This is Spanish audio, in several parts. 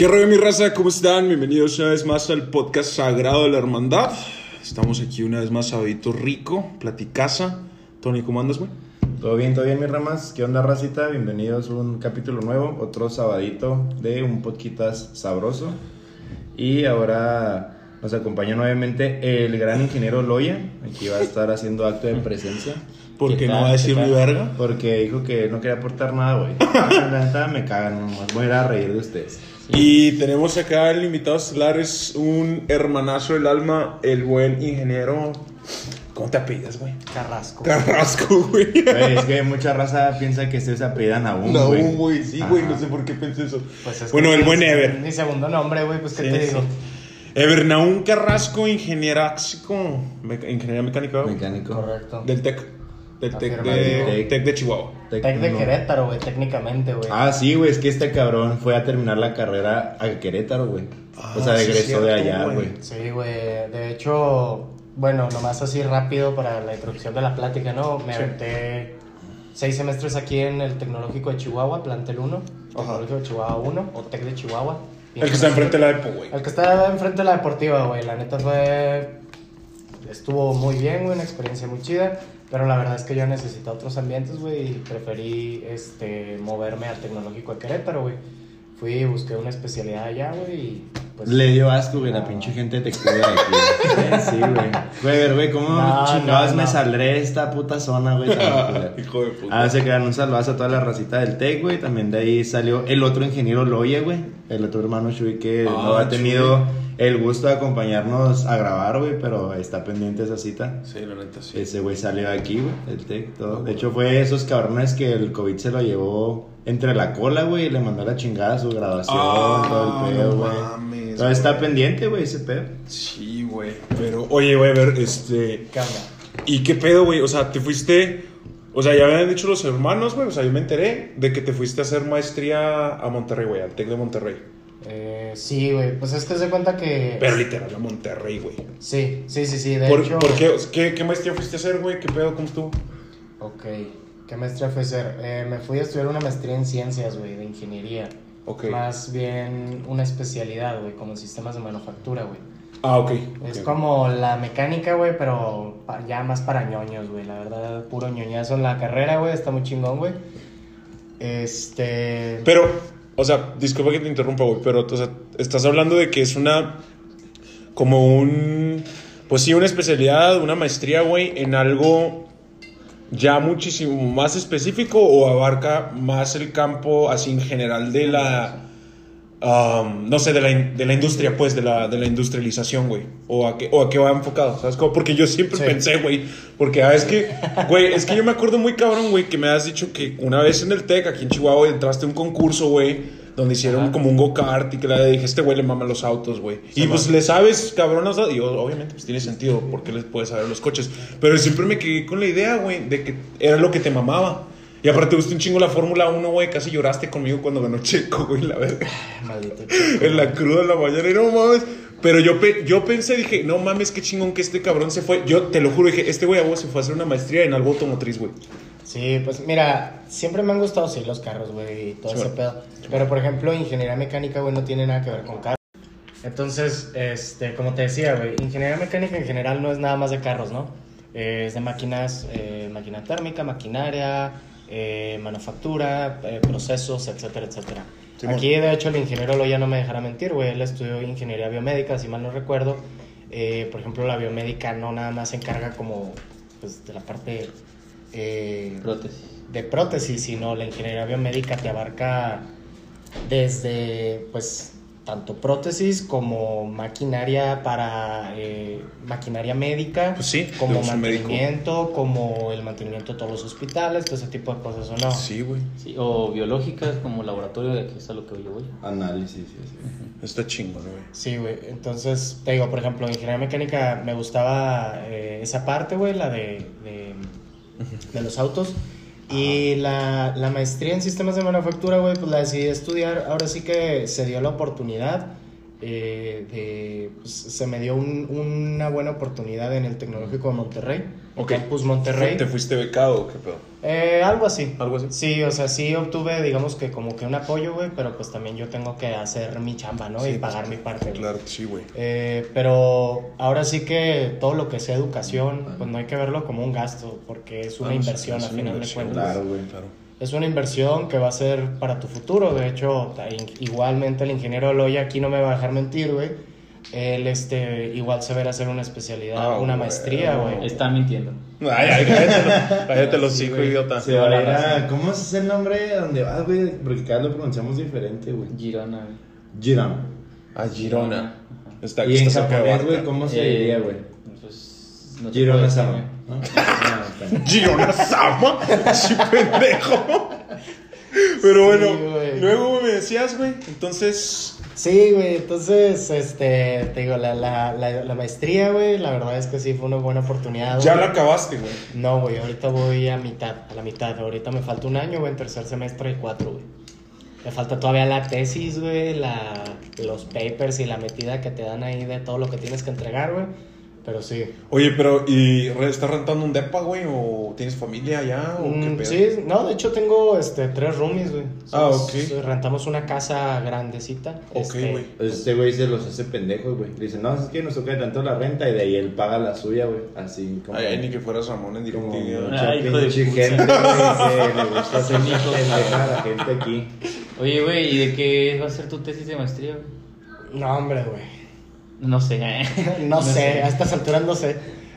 ¿Qué rollo mi raza? ¿Cómo están? Bienvenidos una vez más al podcast Sagrado de la Hermandad. Estamos aquí una vez más, sabadito rico, platicaza. Tony, ¿cómo andas, güey? Todo bien, todo bien, mis ramas. ¿Qué onda, racita? Bienvenidos a un capítulo nuevo, otro sabadito de un podcast sabroso. Y ahora nos acompaña nuevamente el gran ingeniero Loya. Aquí va a estar haciendo acto de presencia. Porque ¿Qué no va a decir ¿Qué mi verga. Porque dijo que no quería aportar nada, güey. Me cagan, nomás voy a ir a reír de ustedes. Y tenemos acá el invitado estelar, es un hermanazo del alma, el buen ingeniero. ¿Cómo te apellidas, güey? Carrasco. Carrasco, güey. Güey, es que mucha raza piensa que ustedes se apellidan aún, No, güey. güey, sí, güey, no sé por qué pensé eso. Pues es bueno, que el buen Ever. Mi segundo nombre, güey, pues qué Sí, te sí. digo. Ever Naún Carrasco, ingeniería mecánica, güey. Mecánico. Correcto. Del TEC. Del TEC Afirmativo. de, TEC de Chihuahua. Tec de Tecno. Querétaro, güey, técnicamente, güey. Ah, sí, güey, es que este cabrón fue a terminar la carrera a Querétaro, güey. Ah, o sea, sí, egresó cierto, de allá, güey. Sí, güey. De hecho, bueno, nomás así rápido para la introducción de la plática, ¿no? Me Sí. aventé seis semestres aquí en el Tecnológico de Chihuahua, plantel 1. Tecnológico de Chihuahua 1 o Tec de Chihuahua. El que está enfrente de la Epo, güey. El que está enfrente de la deportiva, güey. La neta fue. Estuvo muy bien, güey. Una experiencia muy chida. Pero la verdad es que yo necesitaba otros ambientes, güey. Y preferí este, moverme al tecnológico de Querétaro, güey. Fui y busqué una especialidad allá, güey. Y pues. Le dio asco, güey, la pinche gente de textura de aquí. Sí, güey. Güey, a ver, güey, ¿cómo No, chingados no, me no. saldré de esta puta zona, güey? Hijo de puta. Ah, se quedan un saludazo a toda la racita del TEC, güey. También de ahí salió el otro ingeniero Loye, güey. El otro hermano Shui que Ah, no ha Chuy. El gusto de acompañarnos a grabar, güey, pero está pendiente esa cita. Sí, la neta, sí. Ese güey salió de aquí, güey, del TEC, todo. De hecho, fue esos cabrones que el COVID se lo llevó entre la cola, güey, y le mandó la chingada a su graduación, Ah, todo el pedo, no güey. mames, Todavía está pendiente, güey, ese pedo. Sí, güey. Pero, oye, güey, a ver, este. ¿Qué onda? ¿Y qué pedo, güey? O sea, te fuiste. O sea, ya habían dicho los hermanos, güey. O sea, yo me enteré de que te fuiste a hacer maestría a Monterrey, güey, al Tec de Monterrey. Eh, sí, güey. Pues es que se cuenta que. Pero literal a Monterrey, güey. Sí, sí, sí, sí. De ¿Por, hecho. por qué, qué, qué maestría fuiste a hacer, güey? ¿Qué pedo? ¿Cómo estuvo? Ok. ¿Qué maestría fue a hacer? Eh, me fui a estudiar una maestría en ciencias, güey, de ingeniería. Ok. Más bien una especialidad, güey, como sistemas de manufactura, güey. Ah, ok. Es como la mecánica, güey, pero ya más para ñoños, güey. La verdad, puro ñoñazo en la carrera, güey. Está muy chingón, güey. Este. Pero, o sea, disculpa que te interrumpa, güey, pero, o sea, estás hablando de que es una. Como un. Pues sí, una especialidad, una maestría, güey, en algo ya muchísimo más específico o abarca más el campo así en general de la. Um, no sé, de la, de la industria, pues, de la, de la industrialización, güey. O a, qué, o a qué va enfocado, ¿sabes? cómo? Porque yo siempre Sí. pensé, güey. Porque, ah, es que, güey, es que yo me acuerdo muy cabrón, güey, que me has dicho que una vez en el TEC, aquí en Chihuahua, entraste a un concurso, güey, donde hicieron Ajá. como un go-kart y que le dije, este güey le mama los autos, güey. y pues le sabes, cabrón, o sea, y obviamente pues tiene sentido porque les puedes saber los coches. Pero siempre me quedé con la idea, güey, de que era lo que te mamaba. Y aparte te gustó un chingo la Fórmula 1, güey, casi lloraste conmigo cuando ganó Checo, güey, la verdad. Maldito. En la cruda de la mañana, y no mames. Pero yo, pe- yo pensé, dije, no mames, qué chingón que este cabrón se fue. Yo te lo juro, dije, este güey a vos se fue a hacer una maestría en algo automotriz, güey. Sí, pues mira, siempre me han gustado, sí, los carros, güey, y todo Sí, ese pedo. Pero, por ejemplo, ingeniería mecánica, güey, no tiene nada que ver con carros. Entonces, este, como te decía, güey, ingeniería mecánica en general no es nada más de carros, ¿no? Eh, es de máquinas, eh, máquina térmica, maquinaria, eh, manufactura, eh, procesos, etcétera, etcétera. Simón. Aquí, de hecho, el ingeniero Loya no me dejará mentir, güey, él estudió ingeniería biomédica, si mal no recuerdo. Eh, por ejemplo, la biomédica no nada más se encarga como, pues, de la parte... eh, Prótesis. de prótesis, sino la ingeniería biomédica te abarca desde, pues, tanto prótesis como maquinaria para eh, maquinaria médica, Pues sí, como médico. mantenimiento, como el mantenimiento de todos los hospitales, todo ese tipo de cosas, ¿o no? Sí, güey. Sí, o biológicas como laboratorio, de que es a lo que yo voy. Análisis, sí, sí. Está chingón, güey. Sí, güey. Entonces, te digo, por ejemplo, ingeniería mecánica me gustaba eh, esa parte, güey, la de, de, de los autos. Y la, la maestría en sistemas de manufactura, güey, pues la decidí estudiar. Ahora sí que se dio la oportunidad. eh, de, pues, se me dio un- una buena oportunidad en el Tecnológico de Monterrey. Ok. Campus Monterrey. ¿Te fuiste becado o qué pedo? Eh, algo así. Algo así. Sí, o sea, sí obtuve, digamos que como que un apoyo, güey, pero pues también yo tengo que hacer mi chamba, ¿no? Sí, y pues, pagar mi parte. Claro, sí, güey. Eh, pero ahora sí que todo lo que sea educación, pues no hay que verlo como un gasto, porque es una Ah, inversión es a una final inversión, de cuentas. Claro, güey. Claro. Es una inversión que va a ser para tu futuro. De hecho, igualmente el ingeniero Loya aquí no me va a dejar mentir, güey. Él este, igual se verá hacer una especialidad, Ah, una maestría, güey. Está mintiendo. Ay, ay, cállate, cállate los hocico, idiota. Se va a ir a... ¿Cómo es el nombre donde vas, güey? Porque cada vez lo pronunciamos diferente, güey. Girona. güey. Girona. A Girona. Está, Y en está de japonés, güey. ¿cómo se Eh, diría, güey? Pues. no puedo Girona sama. ¿no? Girona Sama. Sí, pendejo. Pero bueno, Sí, luego me decías, güey. Entonces, Sí, güey, entonces, este, te digo, la, la, la, la maestría, güey, la verdad es que sí fue una buena oportunidad. ya la acabaste, güey. No, güey, ahorita voy a mitad, a la mitad. Ahorita me falta un año, güey, en tercer semestre y cuatro, güey. Me falta todavía la tesis, güey, la, los papers y la metida que te dan ahí de todo lo que tienes que entregar, güey. Pero sí. Oye, pero, ¿y re- estás rentando un depa, güey? ¿O tienes familia allá? ¿O qué Mm, pedo? sí, no, de hecho tengo este, tres roomies, güey. Ah, ok. Rentamos una casa grandecita. Ok, este, güey. Pues Este güey se los hace pendejos, güey. Dice, no, es que nos toca tanto la renta y de ahí él paga la suya, güey. Así como. Ay, ay, ni que fueras Ramón en como directividad. mucha Ay, hijo de pinche puta. gente, güey, que le gusta hacer pendeja a la gente aquí. Oye, güey, ¿y de qué va a ser tu tesis de maestría, güey? No, hombre, güey. No sé. No, sé, a estas alturas no sé.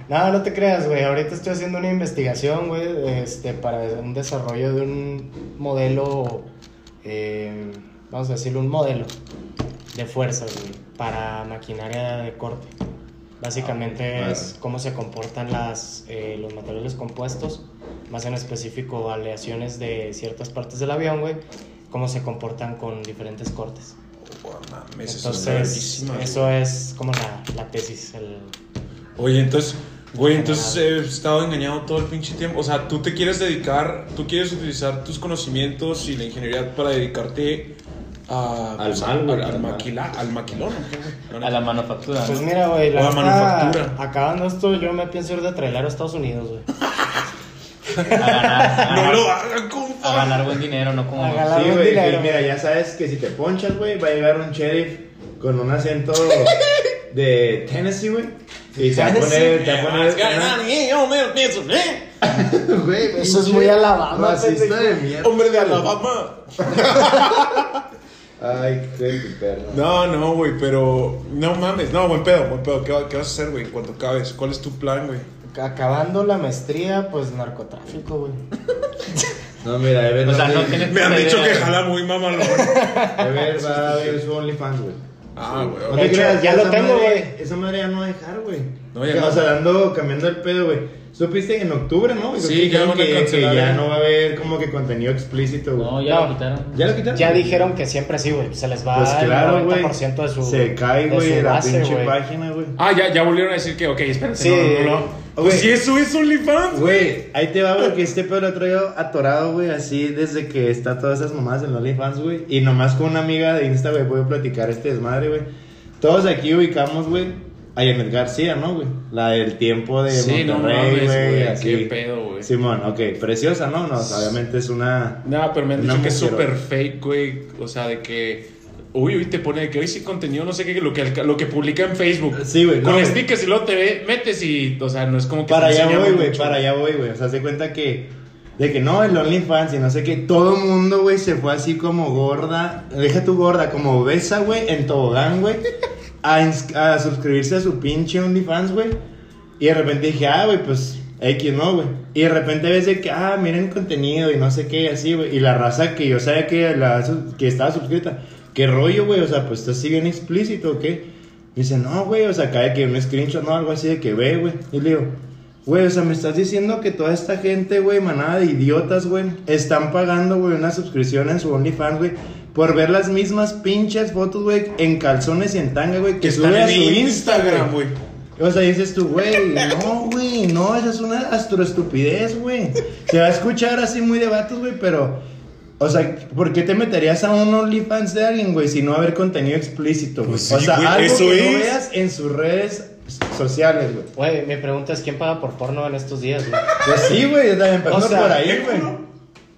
No, no te creas, güey. Ahorita estoy haciendo una investigación, güey, este, para un desarrollo de un modelo, eh, vamos a decirlo, un modelo de fuerzas, güey, para maquinaria de corte. Básicamente Ah, es cómo se comportan las, eh, los materiales compuestos, más en específico aleaciones de ciertas partes del avión, güey, cómo se comportan con diferentes cortes. Mames, eso Entonces, eso es como la, la tesis, el, Oye, entonces, güey, entonces he estado engañado todo el pinche tiempo. O sea, tú te quieres dedicar, tú quieres utilizar tus conocimientos y la ingeniería para dedicarte a, Al pues, mal, al, al al mal. maquila- al maquilón. A la manufactura. Pues mira, güey, la neta, manufactura. Acabando esto, yo me pienso ir de trailero a Estados Unidos, güey. A ganar. A No ganar, lo hagan, a compa. ganar buen dinero, no como. A ganar- Sí, un güey, dinero. y mira, ya sabes que si te ponchas, güey, va a llegar un sheriff con un acento de Tennessee, güey. Y te va a poner, te va a poner Güey, Eso es muy Alabama, Racista pendejo. de mierda. Hombre de Alabama. Ay, qué perro. No, no, güey, pero. No mames, no, buen pedo, buen pedo. ¿Qué, qué vas a hacer, güey, en cuanto acabes? ¿Cuál es tu plan, güey? Acabando la maestría, pues narcotráfico, güey. No, mira, Ever, O sea, no a tienes- Me han dicho que jala muy mamalón. Ever va a ver su OnlyFans, güey. Ah, güey. No ok. De te hecho, creas, ya lo tengo, güey. Esa madre ya no va a dejar, güey. No, ya no. O sea, dando, cambiando el pedo, güey. Supiste en octubre, ¿no? Sí, que ya dijeron van a que, ya no va a haber como que contenido explícito, güey. No, ya No. lo quitaron. ¿Ya lo quitaron? Ya dijeron que siempre sí, güey. Se les va Pues el claro, güey. 90% de su. Se cae, güey, la pinche página, güey. Ah, ya, ya volvieron a decir que, ok, espérate. Sí. no, no, no. Güey. Pues si eso es OnlyFans, güey. Güey, ahí te va porque este pedo lo he traído atorado, güey, así desde que está todas esas mamadas en OnlyFans, güey. Y nomás con una amiga de Insta, güey, voy a platicar este desmadre, güey. Todos aquí ubicamos, güey, a Janet García, ¿no, güey? La del tiempo de Sí, no Monterrey, güey, güey. así. Qué pedo, güey. Simón, ok, preciosa, ¿no? No, obviamente es una... No, pero me han dicho que es súper fake, güey. O sea, de que. Uy, uy, te pone de que hoy sí contenido, no sé qué, lo que, lo que publica en Facebook. Sí, güey, Con no, stickers y luego te ve, metes y. O sea, no es como que. Para te allá voy, güey, para allá voy, güey. O sea, se cuenta que. De que no, el OnlyFans y no sé qué. Todo el mundo, güey, se fue así como gorda. Deja tu gorda, como obesa, güey, en tobogán, güey. A, a suscribirse a su pinche OnlyFans, güey. Y de repente dije, ah, güey, pues X, ¿no, güey? Y de repente ves de que, ah, miren contenido y no sé qué, así, güey. Y la raza que yo sabía que, la, que estaba suscrita. ¿Qué rollo, güey? O sea, pues está así bien explícito, ¿o qué? Dice, no, güey, o sea, cae que un screenshot, no, algo así de que ve, güey. Y le digo, güey, o sea, me estás diciendo que toda esta gente, güey, manada de idiotas, güey, están pagando, güey, una suscripción en su OnlyFans, güey, por ver las mismas pinches fotos, güey, en calzones y en tanga, güey, que Que sube a su Instagram, güey. o sea, dices tú, güey, no, güey, no, esa es una astroestupidez, güey. Se va a escuchar así muy de vatos, güey, pero, o sea, ¿por qué te meterías a un OnlyFans de alguien, güey, si no va a haber contenido explícito, güey? Pues sí, o sea, güey, algo eso que no es. veas en sus redes sociales, güey. Güey, mi pregunta es: ¿quién paga por porno en estos días, güey? Pues sí, güey, empezando O sea, por ahí, güey.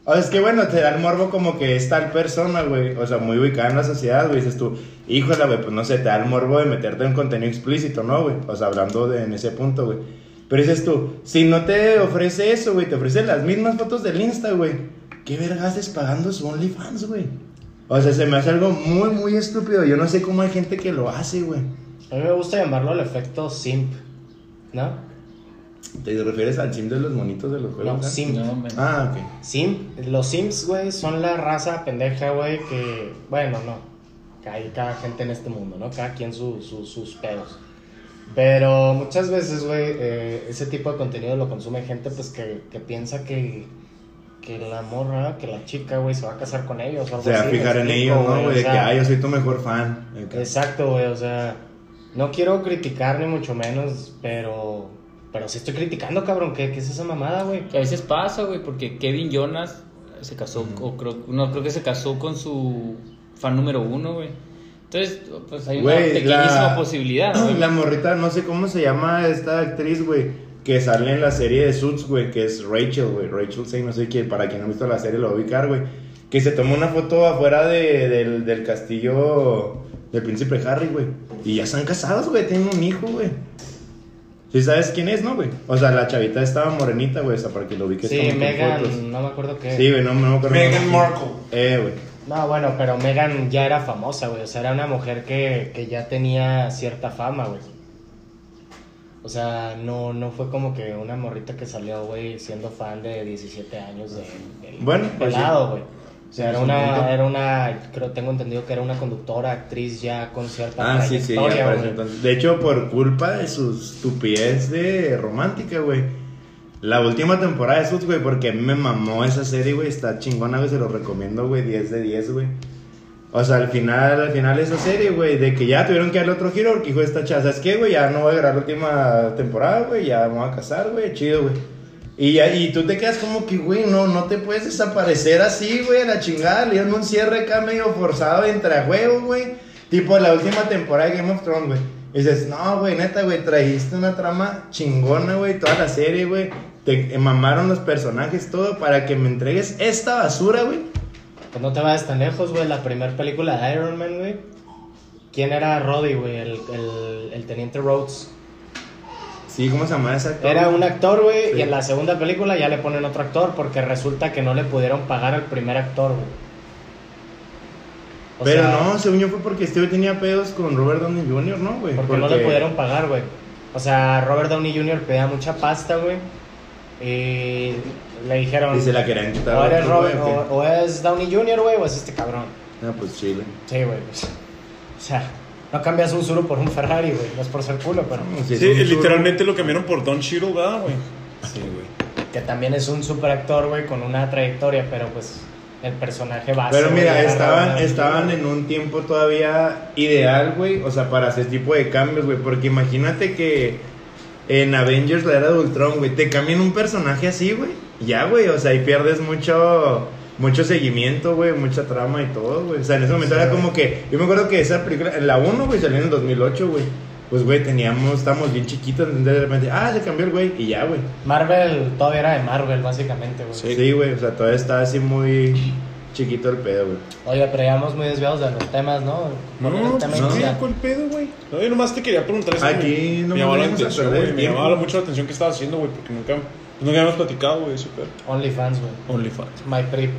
O sea, es que bueno, te da el morbo como que es tal persona, güey. O sea, muy ubicada en la sociedad, güey. Dices tú, híjole, güey, pues no sé, te da el morbo de meterte en contenido explícito, ¿no, güey? O sea, hablando de, en ese punto, güey. Pero dices tú, si no te ofrece eso, güey, te ofrece las mismas fotos del Insta, güey. ¿Qué vergas haces pagando su OnlyFans, güey? O sea, se me hace algo muy, muy estúpido. Yo no sé cómo hay gente que lo hace, güey. A mí me gusta llamarlo el efecto simp, ¿no? ¿Te refieres al sim de los monitos de los juegos? No, simp. No. Ah, ok. Simp, los Sims, güey, son la raza pendeja, güey, que, bueno, no, que hay cada gente en este mundo, ¿no? Cada quien su, su- sus pedos. Pero muchas veces, güey, eh, ese tipo de contenido lo consume gente, pues, que, que piensa que, que la morra, que la chica, güey, se va a casar con ellos o algo Se va a así, ¿me fijar en ellos, ¿no, güey? De que, ah, yo soy tu mejor fan. Exacto, güey, o sea, no quiero criticar ni mucho menos, pero, pero sí estoy criticando, cabrón, ¿qué, qué es esa mamada, güey? Que a veces pasa, güey, porque Kevin Jonas se casó, o creo, no, creo que se casó con su fan número uno, güey. Entonces, pues hay una Güey, pequeñísima la- posibilidad, ¿no, güey. La morrita, no sé cómo se llama esta actriz, güey, que sale en la serie de Suits, güey, que es Rachel, güey. Rachel Say, no sé quién, para quien no ha visto la serie lo va a ubicar, güey. Que se tomó una foto afuera de- del, del castillo del príncipe Harry, güey. Y ya están casados, güey, tienen un hijo, güey. ¿Sí sabes quién es, no, güey? O sea, la chavita estaba morenita, güey, o sea, para que lo ubiques Sí, Megan, no me acuerdo qué. Sí, güey, no, no me acuerdo. Meghan Markle. Eh, güey. No, bueno, pero Megan ya era famosa, güey. O sea, era una mujer que, que ya tenía cierta fama, güey. O sea, no, no fue como que una morrita que salió, güey, siendo fan de 17 años de, del Bueno, pues pelado, güey. O sea, era Es un punto. una, era una, creo, tengo entendido que era una conductora, actriz ya con cierta Ah, sí, sí, ya entonces. De hecho, por culpa de su estupidez de romántica, güey. La última temporada de Suits, güey, porque me mamó esa serie, güey. Está chingona, güey. Se lo recomiendo, güey. 10 de 10, güey. O sea, al final, al final esa serie, güey, de que ya tuvieron que darle otro giro porque hijo de esta chava, ¿sabes qué, güey? Ya no voy a grabar la última temporada, güey. Ya voy a casar, güey. Chido, güey. Y, y tú te quedas como que, güey, no, no te puedes desaparecer así, güey, a la chingada. Le dieron un cierre acá medio forzado entre a juego, güey. Tipo la última temporada de Game of Thrones, güey. Y dices, no, güey, neta, güey, trajiste una trama chingona, güey, toda la serie, güey. Te mamaron los personajes, todo, para que me entregues esta basura, güey. Pues no te vayas tan lejos, güey. La primera película de Iron Man, güey. ¿Quién era Roddy, güey? El, el, el teniente Rhodes. Sí, ¿cómo se llama ese actor? Era un actor, güey, Sí. y en la segunda película ya le ponen otro actor porque resulta que no le pudieron pagar al primer actor, güey. O Pero sea, no, según yo fue porque güey tenía pedos con Robert Downey Jr., ¿no, güey? Porque, no le pudieron pagar, güey. O sea, Robert Downey Jr. pedía mucha pasta, güey. Y le dijeron... Y se la querían quitar. o eres, otro Robert, güey, o, ¿o o es Downey Jr., güey, o es este cabrón. Ah, pues chile. Sí, güey. pues, o sea, no cambias un Zuru por un Ferrari, güey. No es por ser culo, pero... Sí, literalmente lo cambiaron por Don Cheadle, ¿verdad, güey? Sí, güey. Que también es un super actor, güey, con una trayectoria, pero pues el personaje base. Pero mira, estaban, estaban en un tiempo todavía ideal, güey. O sea, para hacer tipo de cambios, güey. Porque imagínate que en Avengers, la era de Ultron, güey, te cambian un personaje así, güey. Ya, güey. O sea, ahí pierdes mucho, mucho seguimiento, güey. Mucha trama y todo, güey. O sea, en ese momento Sí, era como que. Yo me acuerdo que esa película, en la 1, güey, salió en el 2008, güey. Pues, güey, teníamos, estábamos bien chiquitos. Entonces, de repente, ah, se cambió el güey. Y ya, güey. Marvel todavía era de Marvel, básicamente, güey. Sí. Sí, güey. O sea, todavía está así muy chiquito el pedo, güey. Oye, pero ya vamos muy desviados de los temas, ¿no? No, no, tema pues. ¿qué? ¿cuál pedo, güey? No, yo nomás te quería preguntar eso. Aquí me, no me llamaba la atención, güey. Me llamaba mucho la atención que estabas haciendo, güey, porque nunca, pues, nunca habíamos platicado, güey, súper. OnlyFans, güey. OnlyFans. My Prip.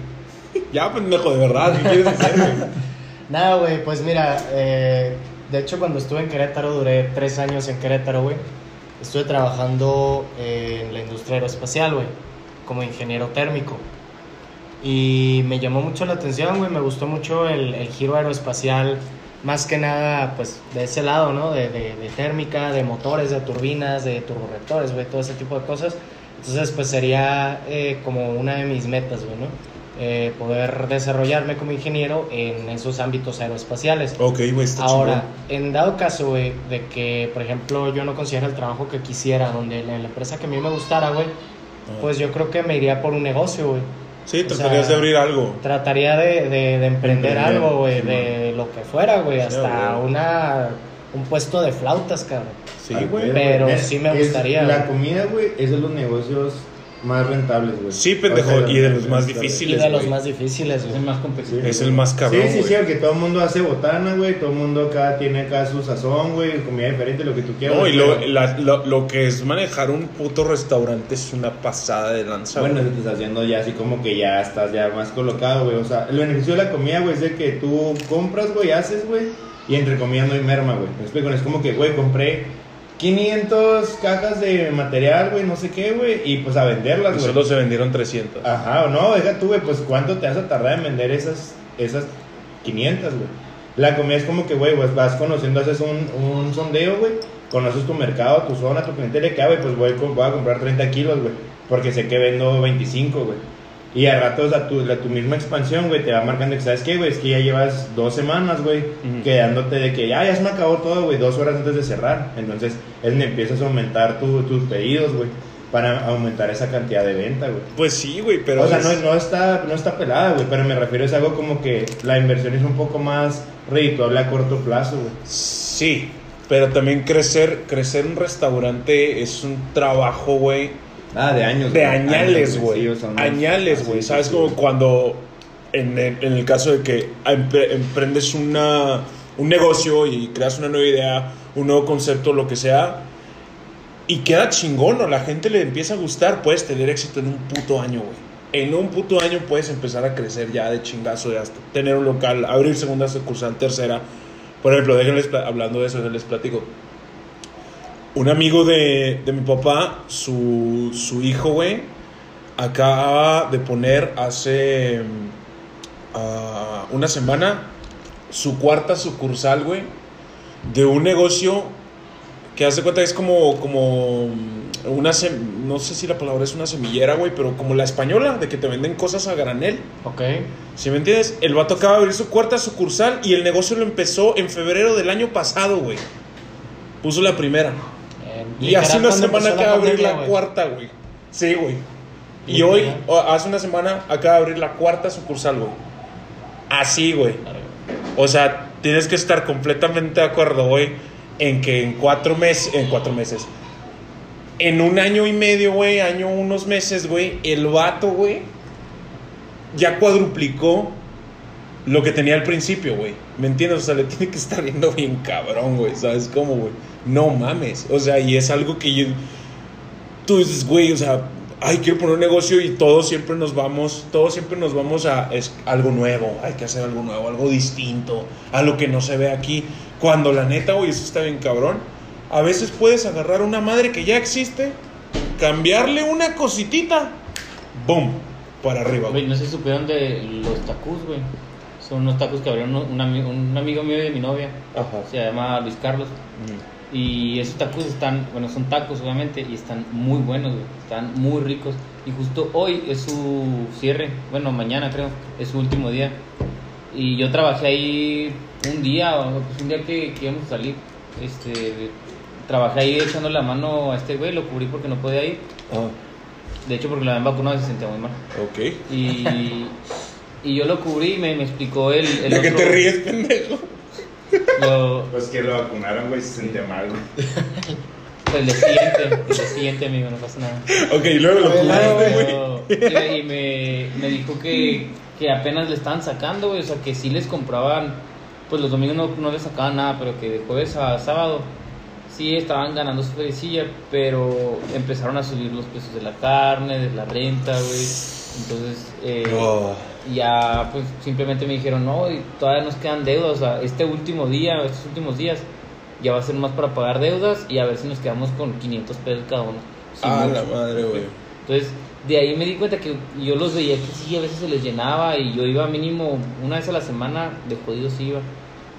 Ya, pendejo, de verdad, ¿qué quieres hacer, güey? Nada, güey, pues mira, eh, de hecho cuando estuve en Querétaro, duré tres años en Querétaro, güey. Estuve trabajando eh, en la industria aeroespacial, güey, como ingeniero térmico. Y me llamó mucho la atención, güey, me gustó mucho el, el giro aeroespacial, más que nada, pues, de ese lado, ¿no? De, de, de térmica, de motores, de turbinas, de turborreactores, güey, todo ese tipo de cosas. Entonces, pues sería eh, como una de mis metas, güey, ¿no? Eh, poder desarrollarme como ingeniero en esos ámbitos aeroespaciales. Ok, güey, está Ahora, en dado caso, güey, de que, por ejemplo, yo no consiguiera el trabajo que quisiera, donde en la empresa que a mí me gustara, güey, Ah. pues yo creo que me iría por un negocio, güey. Sí, o tratarías sea, de abrir algo. Trataría de, de, de emprender Emprender, algo, güey, sí, de lo que fuera, güey, Sí, hasta güey. una, un puesto de flautas, cabrón. Sí, Al güey. pero sí me gustaría, La güey. comida, güey, es de los negocios más rentables, güey. Sí, pendejo, O sea, y de los más rentables. Y difíciles. de los más difíciles, Es el más competitivo. Es el más cabrón, Sí, sí, sí, porque todo el mundo hace botana, güey. Todo el mundo acá tiene acá su sazón, güey. Comida diferente, lo que tú quieras. No, y lo, la- lo, lo que es manejar un puto restaurante es una pasada de lanza. Bueno, te estás haciendo ya así como que ya estás ya más colocado, güey. O sea, el beneficio de la comida, güey, es de que tú compras, güey, haces, güey. Y entre comillas no hay merma, güey. Me explico, es como que, güey, compré 500 cajas de material, güey, no sé qué, güey. Y pues a venderlas, güey. solo se vendieron 300. Ajá, o no, deja tú, güey, pues cuánto te vas a tardar en vender esas, esas 500, güey. La comida es como que, güey, pues vas conociendo, haces un, un sondeo, güey, conoces tu mercado, tu zona, tu clientela, que, ah, güey, pues voy, voy a comprar 30 kilos, güey, porque sé que vendo 25, güey. Y a ratos a tu, a tu misma expansión, güey, te va marcando que, ¿sabes qué, güey? Es que ya llevas dos semanas, güey, quedándote de que, ya, ya se me acabó todo, güey, dos horas antes de cerrar. Entonces, es donde empiezas a aumentar tu- tus pedidos, güey, para aumentar esa cantidad de venta, güey. Pues sí, güey, pero. o sea, es- no, no está, no está pelada, güey, pero me refiero es algo como que la inversión es un poco más redituable a corto plazo, güey. Sí, pero también crecer, crecer un restaurante es un trabajo, güey, Ah, de años. de güey. añales, güey. sí, o sea, no- añales, güey. sí, ¿Sabes? sí, Como cuando, en el, en el caso de que empre- emprendes una, un negocio y creas una nueva idea, un nuevo concepto, lo que sea, y queda chingón o la gente le empieza a gustar, puedes tener éxito en un puto año, güey. En un puto año puedes empezar a crecer ya de chingazo, de hasta tener un local, abrir segunda sucursal, tercera. Por ejemplo, déjenles, hablando de eso, déjenles platico. Un amigo de, de mi papá, su, su hijo, güey, acaba de poner hace mm, ah, una semana su cuarta sucursal, güey, de un negocio que hace cuenta que es como, como mm, una, sem- no sé si la palabra es una semillera, güey, pero como la española, de que te venden cosas a granel. Ok. ¿Sí me entiendes? El vato acaba de abrir su cuarta sucursal y el negocio lo empezó en febrero del año pasado, güey. Puso la primera. Y hace una literal, ¿cuándo semana acaba de abrir la cuarta, güey. Sí, güey. Y Y hoy, hace una semana, acaba de abrir la cuarta sucursal, güey. Así, güey. O sea, tienes que estar completamente de acuerdo, güey, en que en cuatro meses, en cuatro meses, en un año y medio, güey, año, unos meses, güey, el vato, güey, ya cuadruplicó lo que tenía al principio, güey. ¿Me entiendes? O sea, le tiene que estar viendo bien cabrón, güey. ¿Sabes cómo, güey? No mames. O sea, y es algo que yo... Tú dices, güey, o sea, ay, quiero poner un negocio y todos siempre nos vamos, todos siempre nos vamos a es algo nuevo, hay que hacer algo nuevo, algo distinto, algo que no se ve aquí. Cuando la neta, güey, eso está bien cabrón. A veces puedes agarrar una madre que ya existe, cambiarle una cositita, boom, para arriba, Güey, no sé si supieron de los tacos, güey. Son unos tacos que abrieron un, un ami- un amigo mío de mi novia. Ajá. Se llama Luis Carlos. Y esos tacos están, bueno, son tacos obviamente, y están muy buenos, güey. Están muy ricos. Y justo hoy es su cierre, bueno, mañana creo, es su último día. Y yo trabajé ahí un día, pues, un día que, que íbamos a salir. Este, trabajé ahí echando la mano a este güey, lo cubrí porque no podía ir. Ah, De hecho, porque lo habían vacunado y se sentía muy mal. ok. Y, y yo lo cubrí y me, me explicó el, el ¿De qué otro- te ríes, pendejo? Lo- Pues que lo vacunaron, güey, se sentía mal, güey. pues, el día siguiente, el día siguiente, amigo, no pasa nada. Ok, y luego lo cubriste, güey. Y me, me dijo que, que apenas le estaban sacando, güey, o sea, que sí les compraban, pues los domingos no, no les sacaban nada, pero que de jueves a sábado sí estaban ganando su felicilla, pero empezaron a subir los precios de la carne, de la renta, güey. Entonces, eh, Oh. Ya pues simplemente me dijeron, no, y todavía nos quedan deudas, o sea, este último día, estos últimos días, ya va a ser más para pagar deudas y a ver si nos quedamos con 500 pesos cada uno. Ah, mucho. la madre, güey. Entonces, de ahí me di cuenta que yo los veía que sí, a veces se les llenaba y yo iba mínimo una vez a la semana, de jodidos iba.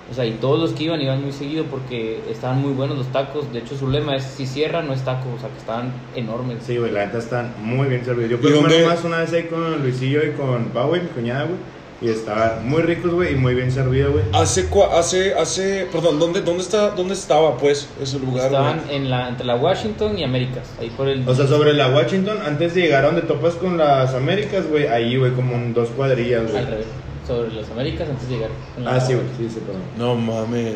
O sea, y todos los que iban iban muy seguido porque estaban muy buenos los tacos. De hecho, su lema es, si cierra, no es taco, o sea, que estaban enormes. Sí, güey, la neta están muy bien servidos. Yo ¿Y fui a comer dónde? más una vez ahí con Luisillo y con Pau, güey, mi cuñada, güey. Y estaban muy ricos, güey, y muy bien servidos, güey. Hace, cua- hace, hace, perdón, ¿dónde, dónde, está, ¿dónde estaba, pues, ese lugar, Estaban güey? en la, entre la Washington y Américas, ahí por el... O sea, sobre la Washington, antes de llegar a donde topas con las Américas, güey, ahí, güey, como en dos cuadrillas, güey. al revés, sobre las Américas antes de llegar. con la- Ah, sí, güey, sí, sí, perdón. No mames.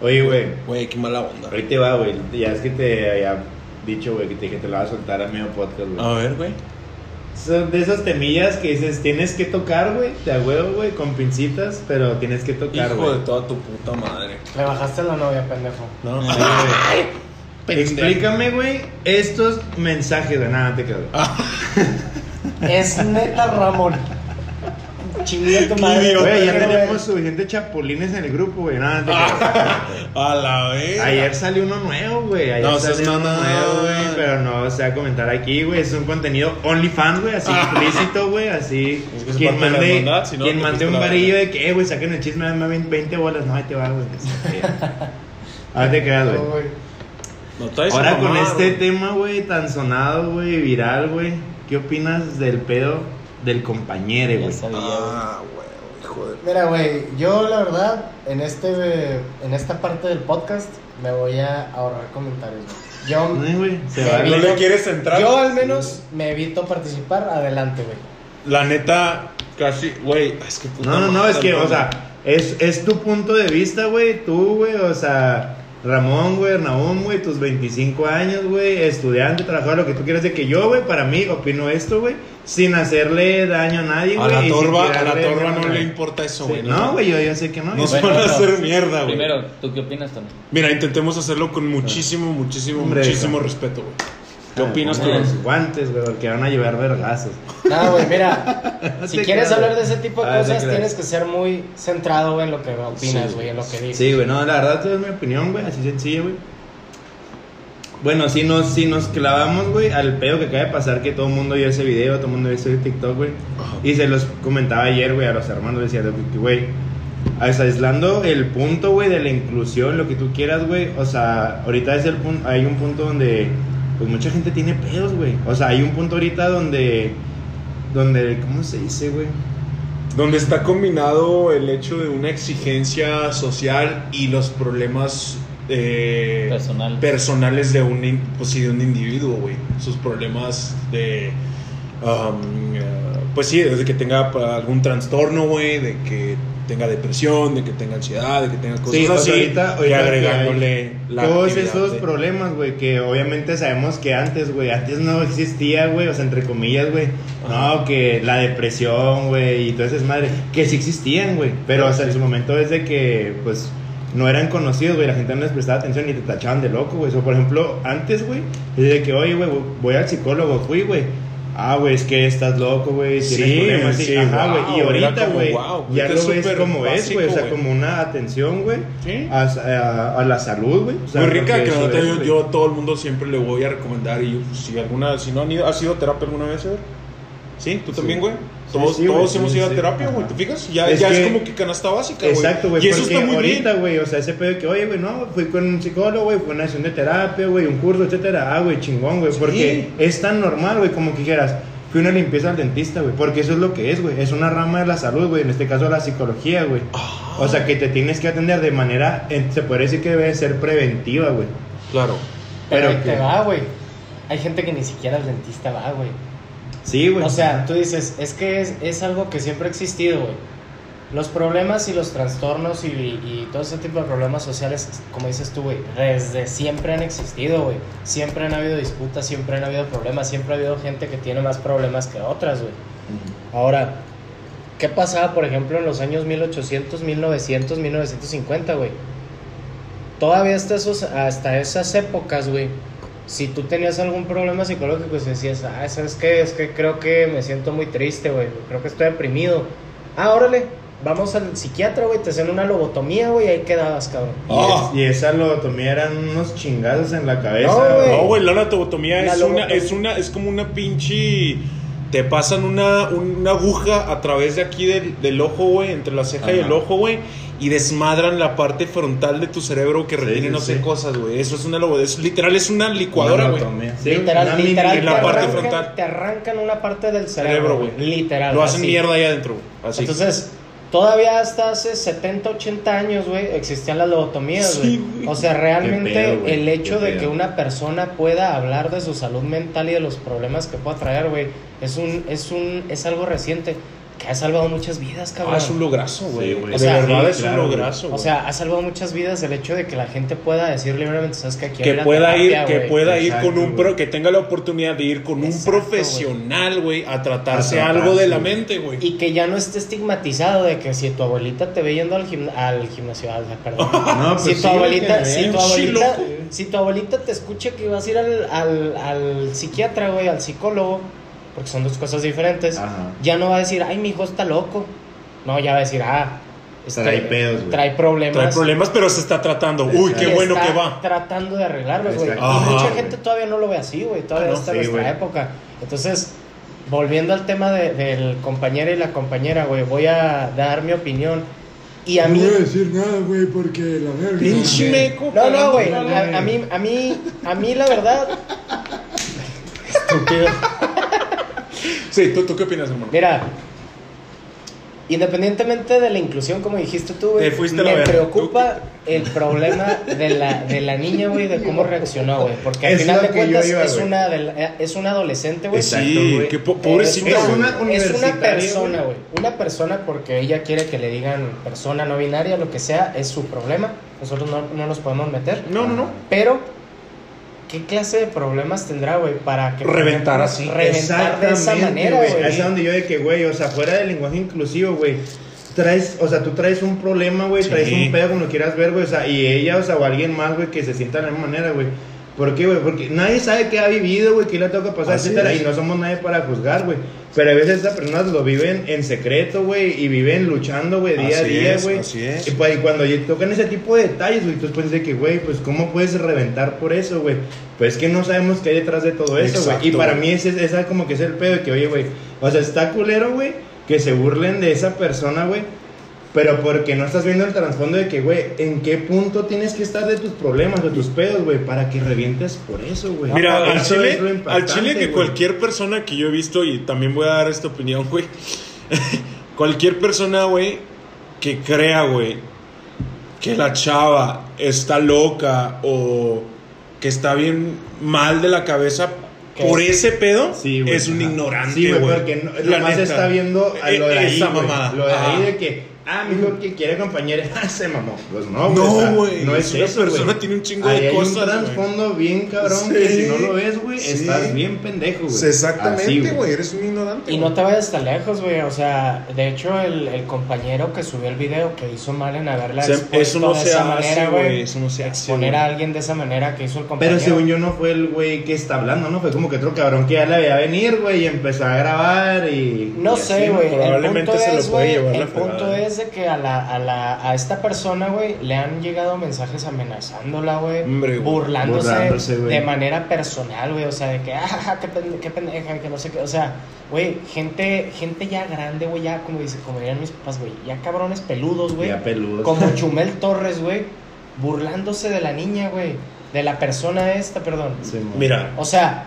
Oye, güey, Güey, qué mala onda. ahí te va, güey. Ya es que te había dicho, güey, que te dije que te lo vas a soltar a medio podcast, güey. A ver, güey. Son de esas temillas que dices, tienes que tocar, güey, de a huevo, güey, con pincitas, pero tienes que tocar, Hijo güey. de toda tu puta madre. Le bajaste la novia, pendejo. No, Sí, güey. Explícame, güey, estos mensajes, güey. Nada, te quedo. Es neta, Ramón. Chingue tu madre. Güey, ya tenemos suficientes chapulines en el grupo, güey. Nada. A la vez. Ayer salió uno nuevo, güey. Ayer No salió uno mamón. nuevo, güey. Pero no se va a comentar aquí, güey. Es un contenido OnlyFans, güey. Así explícito, güey. Así. Es que quien mande, si no, quien mande un varillo de que, eh, güey, saquen el chisme, dame 20 bolas. No, ahí te va, güey. Ahora te quedas, güey. No Ahora con este tema, güey, tan sonado, güey, viral, güey. ¿Qué opinas del pedo del compañero, güey? Ah, güey, hijo de. Mira, güey, yo la verdad, en este en esta parte del podcast me voy a ahorrar comentarios. güey. Yo, Ay, se vi- ¿No le quieres entrar? yo al menos me evito participar. Adelante, güey. La neta, casi, güey. Es que puta No, no, no, es que, o sea, es, es tu punto de vista, güey, tú, güey, o sea, Ramón, güey, Naum, güey, tus 25 años, güey, estudiante, trabajador, lo que tú quieras de que yo, güey, para mí, opino esto, güey, sin hacerle daño a nadie, A güey. la y sin torba, a la torba a no le importa eso, Sí, güey. no, güey, yo, yo sé que no. No se sé- van a Bueno, hacer mierda, güey. Primero, ¿tú qué opinas, Tony? Mira, intentemos hacerlo con muchísimo, muchísimo, Hombre, muchísimo respeto, güey. ¿Qué Ah, opinas tú? los guantes, güey, porque van a llevar vergazos. No, güey, mira, si quieres creas, hablar de ese tipo de Ah, cosas, tienes que ser muy centrado güey, en lo que opinas, Sí. güey, en lo que dices. Sí, güey, no, la verdad, es mi opinión, güey, así sencilla, güey. Bueno, si nos, si nos clavamos, güey, al pedo que acaba de pasar, que todo el mundo vio ese video, todo el mundo vio ese TikTok, güey. Y se los comentaba ayer, güey, a los hermanos, decía, güey, aislando el punto, güey, de la inclusión, lo que tú quieras, güey. O sea, ahorita es el punto, hay un punto donde, pues mucha gente tiene pedos, güey. O sea, hay un punto ahorita donde, donde, ¿cómo se dice, güey? Donde está combinado el hecho de una exigencia social y los problemas eh, Personal. personales de un, pues, sí, de un individuo, güey. Sus problemas de... um, eh, pues sí, desde que tenga algún trastorno, güey, de que tenga depresión, de que tenga ansiedad, de que tenga cosas. Sí, así, ahorita- y ahorita agregándole que la todos esos de- problemas, güey, que obviamente sabemos que antes, güey, antes no existía, güey, o sea, entre comillas, güey, no, que la depresión, güey, y todo ese madre, que sí existían, güey, pero sea, en su momento es de que, pues, no eran conocidos, güey, la gente no les prestaba atención y te tachaban de loco, güey, o por ejemplo, antes, güey, es de que, oye, güey, voy al psicólogo, fui, güey, Ah, güey, es que estás loco, güey. Tienes Sí, problemas, sí, Ajá, wow, güey. Y ahorita, güey, wow, ya lo es ves como es, güey. O sea, güey. como una atención, güey. Sí. A, a- a la salud, güey. O sea, Muy rica, que es, yo, güey. yo a todo el mundo siempre le voy a recomendar y yo, pues, si alguna, si no han ido, ¿has ido a terapia alguna vez, Ever? Sí, tú también, güey. Todos, sí, todos hemos ido sí. a terapia, güey. ¿te fijas? Ya Es ya es, que- como que canasta básica, güey. Exacto, güey. Y eso está muy ahorita, bien. güey, o sea, ese pedo de que, oye, güey, no, fui con un psicólogo, güey, fue una sesión de terapia, güey, un curso, etcétera. Ah, güey, chingón, güey. Porque es tan normal, güey, como que dijeras, fui a una limpieza al dentista, güey. Porque eso es lo que es, güey. Es una rama de la salud, güey. En este caso, la psicología, güey. O sea, que te tienes que atender de manera, se puede decir que debe ser preventiva, güey. Claro. Pero, Pero que- te va, güey. Hay gente que ni siquiera al dentista va, güey. Sí, güey. O sea, tú dices, es que es, es algo que siempre ha existido, güey. Los problemas y los trastornos y, y todo ese tipo de problemas sociales, como dices tú, güey, desde siempre han existido, güey. Siempre han habido disputas, siempre han habido problemas, siempre ha habido gente que tiene más problemas que otras, güey. Ahora, ¿qué pasaba, por ejemplo, en los años 1800, 1900, 1950, güey? Todavía hasta, esos, hasta esas épocas, güey, si tú tenías algún problema psicológico, pues decías, ah, ¿sabes qué? Es que creo que me siento muy triste, güey, creo que estoy deprimido. Ah, órale, vamos al psiquiatra, güey, te hacen una lobotomía, güey, y ahí quedabas, cabrón. Y, es- y esa lobotomía eran unos chingados en la cabeza. No, güey. No, güey, la lobotomía La es una, lobotomía. es una, es como una pinche. Te pasan una, una aguja a través de aquí del, del ojo, güey, entre la ceja y el ojo, güey, y desmadran la parte frontal de tu cerebro que retiene sí, no sé sí. cosas, güey. Eso es una lobotomía. Es literal, es una licuadora, güey. lobotomía. Sí, literal, una literal, en la te parte arrancan- frontal. Te arrancan una parte del Cerebro, güey. Literal. Lo hacen así. mierda ahí adentro. Así. Entonces, todavía hasta hace 70, 80 años, güey, existían las lobotomías, güey. Sí, o sea, realmente pedo, el hecho qué de pedo. que una persona pueda hablar de su salud mental y de los problemas que pueda traer, güey, es un es un es algo reciente. Que ha salvado muchas vidas, cabrón. Ah, es un lograzo, güey. Sí, güey. de O sea, verdad sí, es claro, un lograzo, güey. O sea, ha salvado muchas vidas el hecho de que la gente pueda decir libremente, sabes que aquí que una pueda ir, que güey. pueda ir con un pro, que tenga la oportunidad de ir con Exacto, un profesional, güey, a tratarse algo de la mente, güey. Y que ya no esté estigmatizado de que si tu abuelita te ve yendo al, gimna- al gimnasio, al- perdón. No, pues si, sí, tu abuelita, si, tu abuelita, si tu abuelita te escucha que vas a ir al, al, al psiquiatra, güey, al psicólogo, porque son dos cosas diferentes, Ajá. ya no va a decir, ay, mi hijo está loco. No, ya va a decir, ah, este, Trae pedos, güey. Trae problemas. Trae problemas, pero se está tratando. Uy, qué bueno está que va. tratando de arreglarlos, güey. Y mucha gente todavía no lo ve así, güey. Todavía Ah, no, está en sí, nuestra época. Entonces, volviendo al tema de- del compañero y la compañera, güey, voy a dar mi opinión. Y a mí. decir nada, güey, porque la verga. Pinche meco. No, no, güey. A, a mí, a mí, a mí, la verdad. Estúpido. Sí, ¿tú, ¿tú qué opinas, hermano? Mira, independientemente de la inclusión, como dijiste tú, güey, me preocupa el problema de la, de la niña, güey, de cómo reaccionó, güey. Porque al Es final de cuentas iba, es, una de la- es una adolescente, güey. Exacto, Sí, güey. qué po- pobrecita, es güey. una, Es una es una universitaria, persona, güey. güey. Una persona porque ella quiere que le digan persona no binaria, lo que sea, es su problema. Nosotros no, no nos podemos meter. No, no, no. Pero, ¿qué clase de problemas tendrá, güey? Para que... Reventar así. Reventar de esa manera, güey. güey. Ahí es donde yo de que, güey, o sea, fuera del lenguaje inclusivo, güey. Traes, o sea, tú traes un problema, güey, Sí. traes un pedo como lo quieras ver, güey, o sea, y ella, o sea, o alguien más, güey, que se sienta de la misma manera, güey. ¿Por qué, güey? Porque nadie sabe qué ha vivido, güey, qué le toca pasar, Así etcétera, es. y no somos nadie para juzgar, güey. Pero a veces esas personas lo viven en secreto, güey, y viven luchando, güey, día Así a día, es, güey. así es. Y, pues, y cuando tocan ese tipo de detalles, güey, tú decir que, güey, pues, ¿cómo puedes reventar por eso, güey? Pues es que no sabemos qué hay detrás de todo eso, güey. Y para mí ese, esa como que es el pedo de que, oye, güey, o sea, está culero, güey, que se burlen de esa persona, güey. Pero porque no estás viendo el trasfondo de que, güey, en qué punto tienes que estar de tus problemas, de tus pedos, güey, para que revientes por eso, güey. Mira, al chile, al chile que cualquier persona que yo he visto, y también voy a dar esta opinión, güey. cualquier persona, güey, que crea, güey, que la chava está loca o que está bien mal de la cabeza por es- ese pedo, Sí, es un ajá. ignorante, Sí, güey. güey, porque no, La nomás neta. está viendo a lo de E- ahí, esa mamada. Lo de ahí de que, ah, mi hijo que quiere compañera, ah, se mamó. Pues no, güey. No, güey, No es una eso, persona tiene un chingo Ahí de hay cosas, un güey. trasfondo bien cabrón Sí, que si no lo ves, güey, sí. estás bien pendejo, güey. Exactamente, güey, eres un ignorante. Y no te vayas tan lejos, güey. O sea, de hecho, el, el compañero que subió el video que hizo mal en haberla Se- expuesto no de se esa hace, manera, güey, eso no se hace, güey. a alguien de esa manera que hizo el compañero. Pero según yo no fue el güey que está hablando, ¿no? Fue como que otro cabrón que ya la veía venir, güey, y empezó a grabar y... No y sé, güey. Probablemente se lo es, puede llevar la el punto fregada. Es de que a la, a la a esta persona, güey, le han llegado mensajes amenazándola, güey, burlándose, de manera personal, güey, o sea, de que ah, qué, pende- qué pendeja, que no sé qué, o sea, güey, gente gente ya grande, güey, ya como dice, como dirían mis papás, güey, ya cabrones peludos, güey. Ya peludos. Como Chumel Torres, güey, burlándose de la niña, güey, de la persona esta, perdón. Sí. Mira, O sea,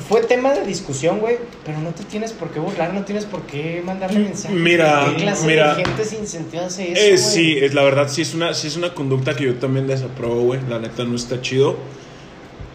fue tema de discusión, güey, pero no te tienes por qué burlar, no tienes por qué mandarle mensajes. Mira, ¿Qué clase mira. de gente sin sentido hace eso, Eh, güey? sí, es la verdad, sí es una, sí es una conducta que yo también desapruebo, güey. La neta no está chido.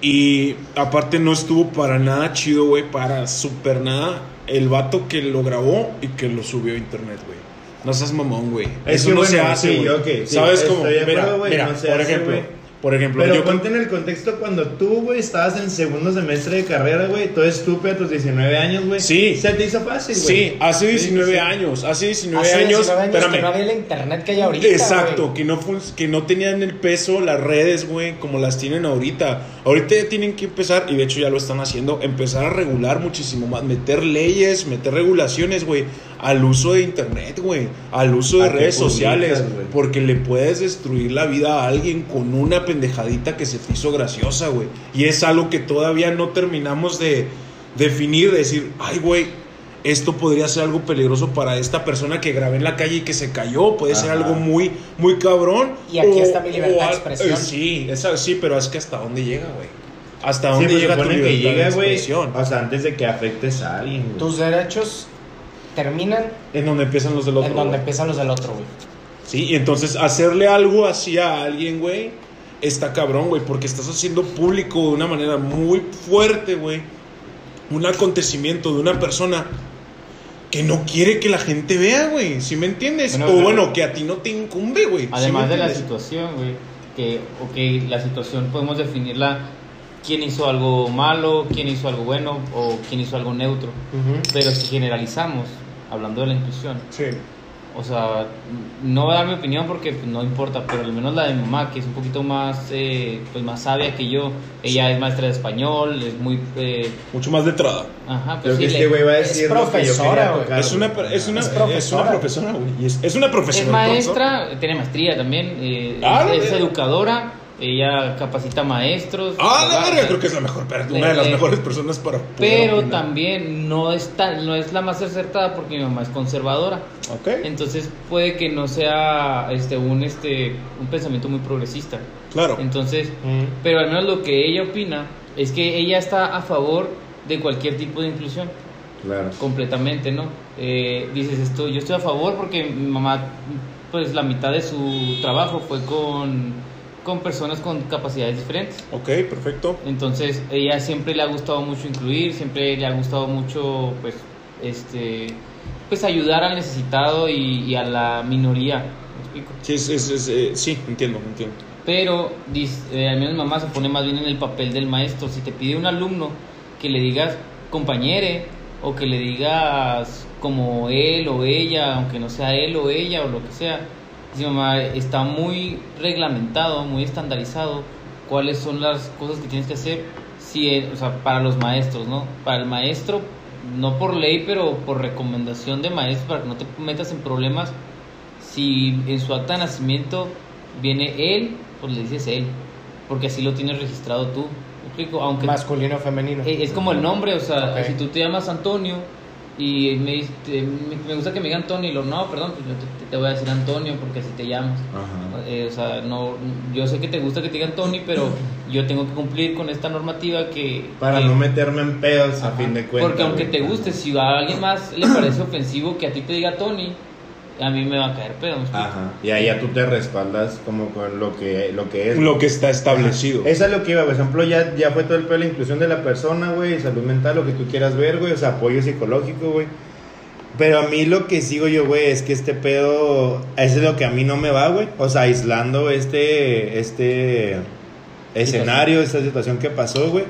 Y aparte no estuvo para nada chido, güey, para super nada. El vato que lo grabó y que lo subió a internet, güey. No seas mamón, güey. Es Eso no bueno, se hace, sí, güey. ok, sí, ¿Sabes cómo? acuerdo, Mira, no por hace, ejemplo, güey. Por ejemplo, Pero yo ponte en el contexto cuando tú, güey, estabas en segundo semestre de carrera, güey, todo estúpido a tus 19 años, güey. Sí. Se te hizo fácil, güey. Sí, hace 19 sí. años, hace 19 Hace años, 19 años espérame. que no había el internet que hay ahorita, Exacto, que no, que no tenían el peso las redes, güey, como las tienen ahorita. Ahorita ya tienen que empezar, y de hecho ya lo están haciendo, empezar a regular muchísimo más, meter leyes, meter regulaciones, güey, al uso de internet, güey, al uso de que redes sociales, güey. porque le puedes destruir la vida a alguien con una pendejadita que se te hizo graciosa, güey. Y es algo que todavía no terminamos de definir, de decir, ay, güey, esto podría ser algo peligroso para esta persona que grabé en la calle y que se cayó. Puede ser algo muy, muy cabrón. Y aquí está mi libertad de expresión. eh, sí, esa- sí, pero es que hasta dónde llega, güey. Hasta Sí, dónde pues llega tu que libertad llega, de expresión. o sea, antes de que afectes a alguien, güey. Tus derechos terminan En donde empiezan los del otro. en donde güey. empiezan los del otro, güey. Sí, y entonces hacerle algo así a alguien, güey, está cabrón, güey, porque estás haciendo público de una manera muy fuerte, güey, un acontecimiento de una persona que no quiere que la gente vea, güey. ¿Sí me entiendes? Bueno, o pero- bueno, que a ti no te incumbe, güey. ¿Sí Además de la situación, güey, que, ok, la situación podemos definirla quién hizo algo malo, quién hizo algo bueno o quién hizo algo neutro. Pero si generalizamos, hablando de la inclusión, Sí. o sea, no voy a dar mi opinión porque no importa, pero al menos la de mi mamá, que es un poquito más, eh, pues, más sabia que yo, ella es maestra de español, es muy... eh, Mucho más letrada. ajá, Creo pues que sí, este le- güey va a es decir lo que yo profesora, tocar, Es una, güey. es una, Es es profesora. una profesora, güey. y Es, es una profesora. Es maestra, tiene maestría también, eh, Ah, es, es la- educadora, ella capacita maestros. Ah, la verga, creo que es la mejor, una de las mejores personas para poder Pero opinar. también no es, tan- no es la más acertada porque mi mamá es conservadora. Ok. Entonces puede que no sea este un este un pensamiento muy progresista. Claro. Entonces, Ujú. pero al menos lo que ella opina es que ella está a favor de cualquier tipo de inclusión, Claro. completamente, ¿no? Eh, dices esto, yo estoy a favor porque mi mamá, pues la mitad de su trabajo fue con, con personas con capacidades diferentes. Ok, perfecto. Entonces, ella siempre le ha gustado mucho incluir, siempre le ha gustado mucho, pues, este, pues ayudar al necesitado y, y a la minoría. ¿Me explico? Sí, es, es- es, eh, sí, entiendo, entiendo. Pero, dis- eh, al menos mamá se pone más bien en el papel del maestro. Si te pide un alumno que le digas compañere o que le digas como él o ella, aunque no sea él o ella o lo que sea, está muy reglamentado, muy estandarizado cuáles son las cosas que tienes que hacer si, eh, o sea, para los maestros, ¿no? Para el maestro, no por ley, pero por recomendación de maestro, para que no te metas en problemas, si en su acta de nacimiento viene él, pues le dices él, porque así lo tienes registrado tú. ¿Me explico? Aunque Masculino o femenino. eh, es como el nombre, o sea, si tú te llamas Antonio y me, dice- te- me gusta que me diga Antonio y lo no, perdón, pues yo te, te voy a decir Antonio porque así te llamas. Eh, o sea, no, yo sé que te gusta que te digan Tony, pero yo tengo que cumplir con esta normativa que... Para que- no meterme en pedos a fin de cuentas. Porque aunque te guste, si a alguien más le parece ofensivo que a ti te diga Tony, a mí me va a caer pedo. Ajá. Y ahí ya tú te respaldas como con lo que, lo que es. Lo que está establecido. Esa es lo que iba, por ejemplo, ya, ya fue todo el pedo de la inclusión de la persona, güey, salud mental, lo que tú quieras ver, güey, o sea, apoyo psicológico, güey. Pero a mí lo que sigo yo, güey, es que este pedo, eso es lo que a mí no me va, güey. O sea, aislando este, este escenario, esta situación que pasó, güey.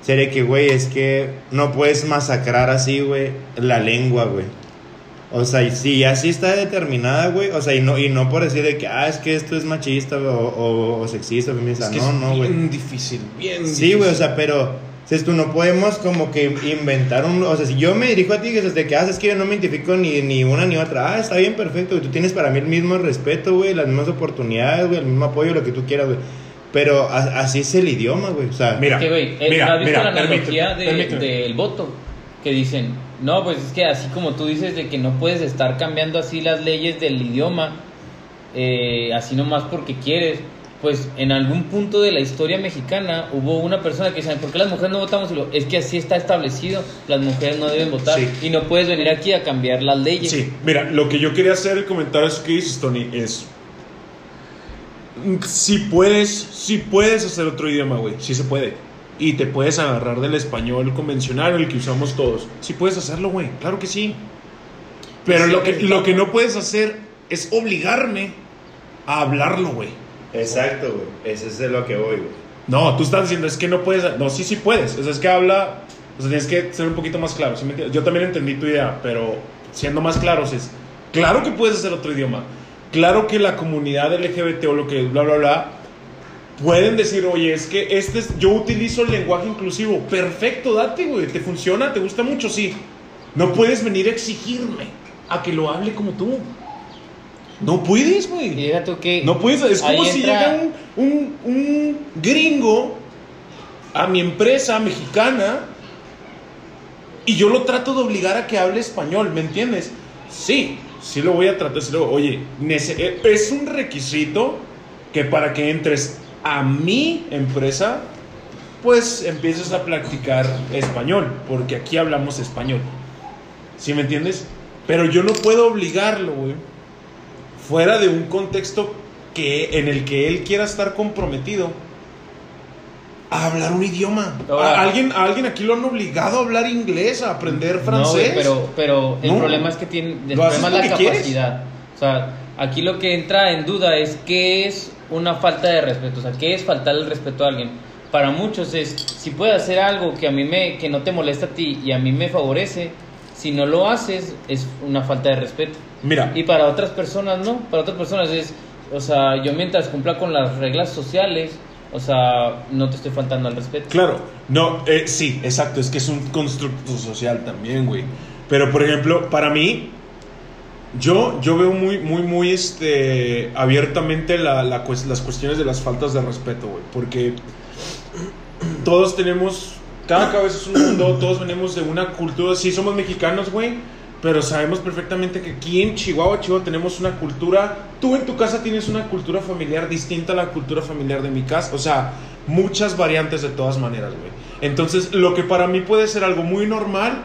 Sería que, güey, es que no puedes masacrar así, güey, la lengua, güey. O sea, y si así está determinada, güey, o sea, y no, y no por decir de que, ah, es que esto es machista o, o, o sexista, feminista, Es que no, es no, güey. bien difícil, bien Sí, güey, o difícil. sea, pero, dices tú, no podemos como que inventar un, o sea, si yo me dirijo a ti, que desde que haces que yo no me identifico ni, ni una ni otra, ah, está bien, perfecto, güey, tú tienes para mí el mismo respeto, güey, las mismas oportunidades, güey, el mismo apoyo, lo que tú quieras, güey. Pero a- así es el idioma, güey, o sea, Mira, que, güey, mira, ¿has visto mira, la analogía permíteme, de- permíteme. del voto? Que dicen, no, pues es que así como tú dices de que no puedes estar cambiando así las leyes del idioma, eh, así nomás porque quieres, pues en algún punto de la historia mexicana hubo una persona que decía, ¿por qué las mujeres no votamos? Y lo, es que así está establecido, las mujeres no deben votar Sí. y no puedes venir aquí a cambiar las leyes. Sí, mira, lo que yo quería hacer, el comentario es que dices, Tony, es... mm, Si puedes, si puedes hacer otro idioma, güey, sí se puede. Y te puedes agarrar del español convencional, el que usamos todos. Sí puedes hacerlo, güey, claro que sí. Pero Sí, lo, que, lo que no puedes hacer es obligarme a hablarlo, güey. exacto, güey, ese es de lo que voy, güey. No, tú estás diciendo, es que no puedes. No, sí, sí puedes. O sea, es que habla. O sea, tienes que ser un poquito más claro. ¿sí me? Yo también entendí tu idea, pero siendo más claros es. Claro que puedes hacer otro idioma. Claro que la comunidad LGBT o lo que bla, bla, bla. Pueden decir, oye, es que este es, yo utilizo el lenguaje inclusivo. Perfecto, date, güey. ¿Te funciona? ¿Te gusta mucho? Sí. No puedes venir a exigirme a que lo hable como tú. No puedes, güey. deja tú que No puedes, es como si llega un, un, un gringo a mi empresa mexicana y yo lo trato de obligar a que hable español, ¿me entiendes? Sí, sí lo voy a tratar, sí lo- oye, eh, es un requisito que para que entres a mi empresa, pues empieces a practicar español, porque aquí hablamos español, ¿sí me entiendes? Pero yo no puedo obligarlo, güey fuera de un contexto que en el que él quiera estar comprometido a hablar un idioma. Ahora- a, alguien, a alguien aquí lo han obligado a hablar inglés, a aprender No, francés. güey, pero, pero el No. problema es que tiene, el problema es la quieres. capacidad. O sea, aquí lo que entra en duda es qué es una falta de respeto, o sea, qué es faltar el respeto a alguien. Para muchos es si puedes hacer algo que a mí me que no te molesta a ti y a mí me favorece, si no lo haces es una falta de respeto. Mira, Y para otras personas no, para otras personas es, o sea, yo mientras cumpla con las reglas sociales, o sea, no te estoy faltando al respeto. Claro, no, eh, sí, exacto, es que es un constructo social también, güey. Pero, por ejemplo, para mí, yo, yo veo muy, muy, muy este, abiertamente las cuestiones de las faltas de respeto, güey. Porque todos tenemos, cada cabeza es un mundo, todos venimos de una cultura, sí somos mexicanos, güey, pero sabemos perfectamente que aquí en Chihuahua, Chihuahua tenemos una cultura, tú en tu casa tienes una cultura familiar distinta a la cultura familiar de mi casa, o sea, muchas variantes de todas maneras, güey. Entonces, lo que para mí puede ser algo muy normal,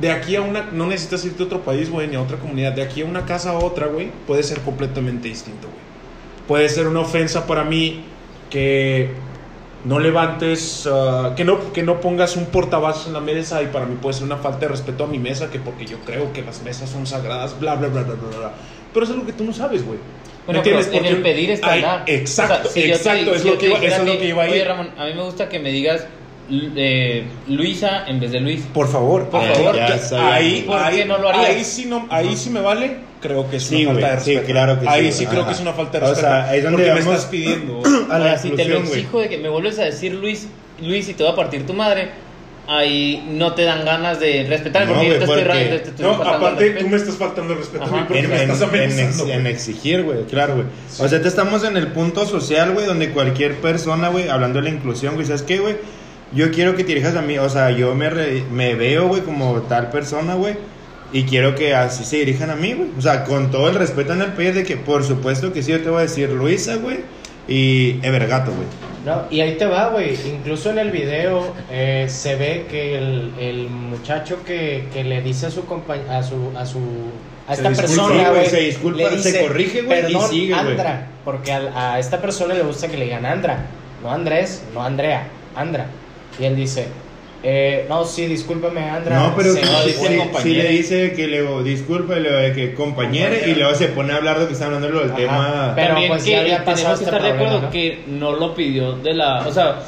de aquí a una, no necesitas irte a otro país, güey, ni a otra comunidad, de aquí a una casa a otra, güey, puede ser completamente distinto, güey. Puede ser una ofensa para mí que no levantes, ah, que, no, que no pongas un portavasos en la mesa y para mí puede ser una falta de respeto a mi mesa, que porque yo creo que las mesas son sagradas, bla, bla, bla, bla, bla, bla. Pero es algo que tú no sabes, güey. ¿Me Bueno, pero en el pedir está. Exacto, O sea, si yo te- exacto, es si lo que iba, eso es lo que iba a Oye, ir. Ramón, a mí me gusta que me digas eh, Luisa en vez de Luis. Por favor, Por ahí- favor. Ahí, ¿Por ahí- qué no lo harías? Ahí sí, no, ahí sí me vale, creo que es Sí, una falta güey, de sí, respeto. claro que sí, Ahí güey. sí creo Ajá. que es una falta de O respeto. sea, ahí es donde porque me estás pidiendo. A la Ahora, si te lo exijo de que me vuelves a decir Luis, Luis y te va a partir tu madre, ahí no te dan ganas de respetarme No, porque yo te estoy, porque- ra- te estoy No, aparte respeto. tú me estás faltando el respeto a mí Ajá. porque En, me en- estás en ex- amenazando. en güey. exigir, güey, claro, güey. O sea, te estamos en el punto social, güey, donde cualquier persona, güey, hablando de la inclusión, güey, ¿sabes qué, güey? Yo quiero que te dirijas a mí, o sea, yo me, re- me veo, güey, como tal persona, güey, y quiero que así se dirijan a mí, güey. O sea, con todo el respeto en el pie de que, por supuesto que sí, yo te voy a decir Luisa, güey, y Evergato, güey. No, y ahí te va, güey. Incluso en el video eh, se ve que el, el muchacho que, que le dice a su compañero, a su, a su, a Se esta disculpa, persona, güey, se disculpa, le se dice, corrige, güey, y "Perdón, sigue, güey". Andra, porque al- a, esta persona le gusta que le digan Andra, no Andrés, no Andrea, Andra. Y él dice, eh, no, sí, discúlpame, Andra. No, pero se- no, dice sí le dice que le disculpa, y le que compañere, y luego se pone a hablar de que está hablando del Ajá. tema. Pero, También pues, que ya había pasado tenemos que este estar de acuerdo ¿no? que no lo pidió de la, o sea,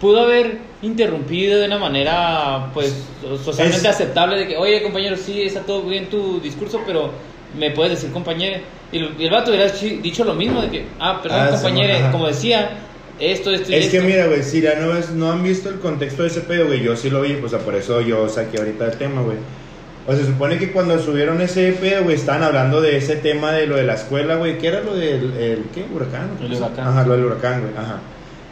pudo haber interrumpido de una manera pues socialmente Es- aceptable de que, oye compañero, sí, está todo bien tu discurso, pero me puedes decir compañero. Y, el- y el vato hubiera chi- dicho lo mismo de que, ah, perdón Ah, compañero, como decía, esto, esto y Es que esto. mira, güey, si ya no, ves- no han visto el contexto de ese pedo, güey, yo sí lo vi, pues o sea, por eso yo saqué ahorita el tema, güey. O sea, se supone que cuando subieron ese pedo, güey, estaban hablando de ese tema de lo de la escuela, güey, ¿qué era lo del, el, qué, huracán? El huracán. Ajá, lo del huracán, güey, ajá.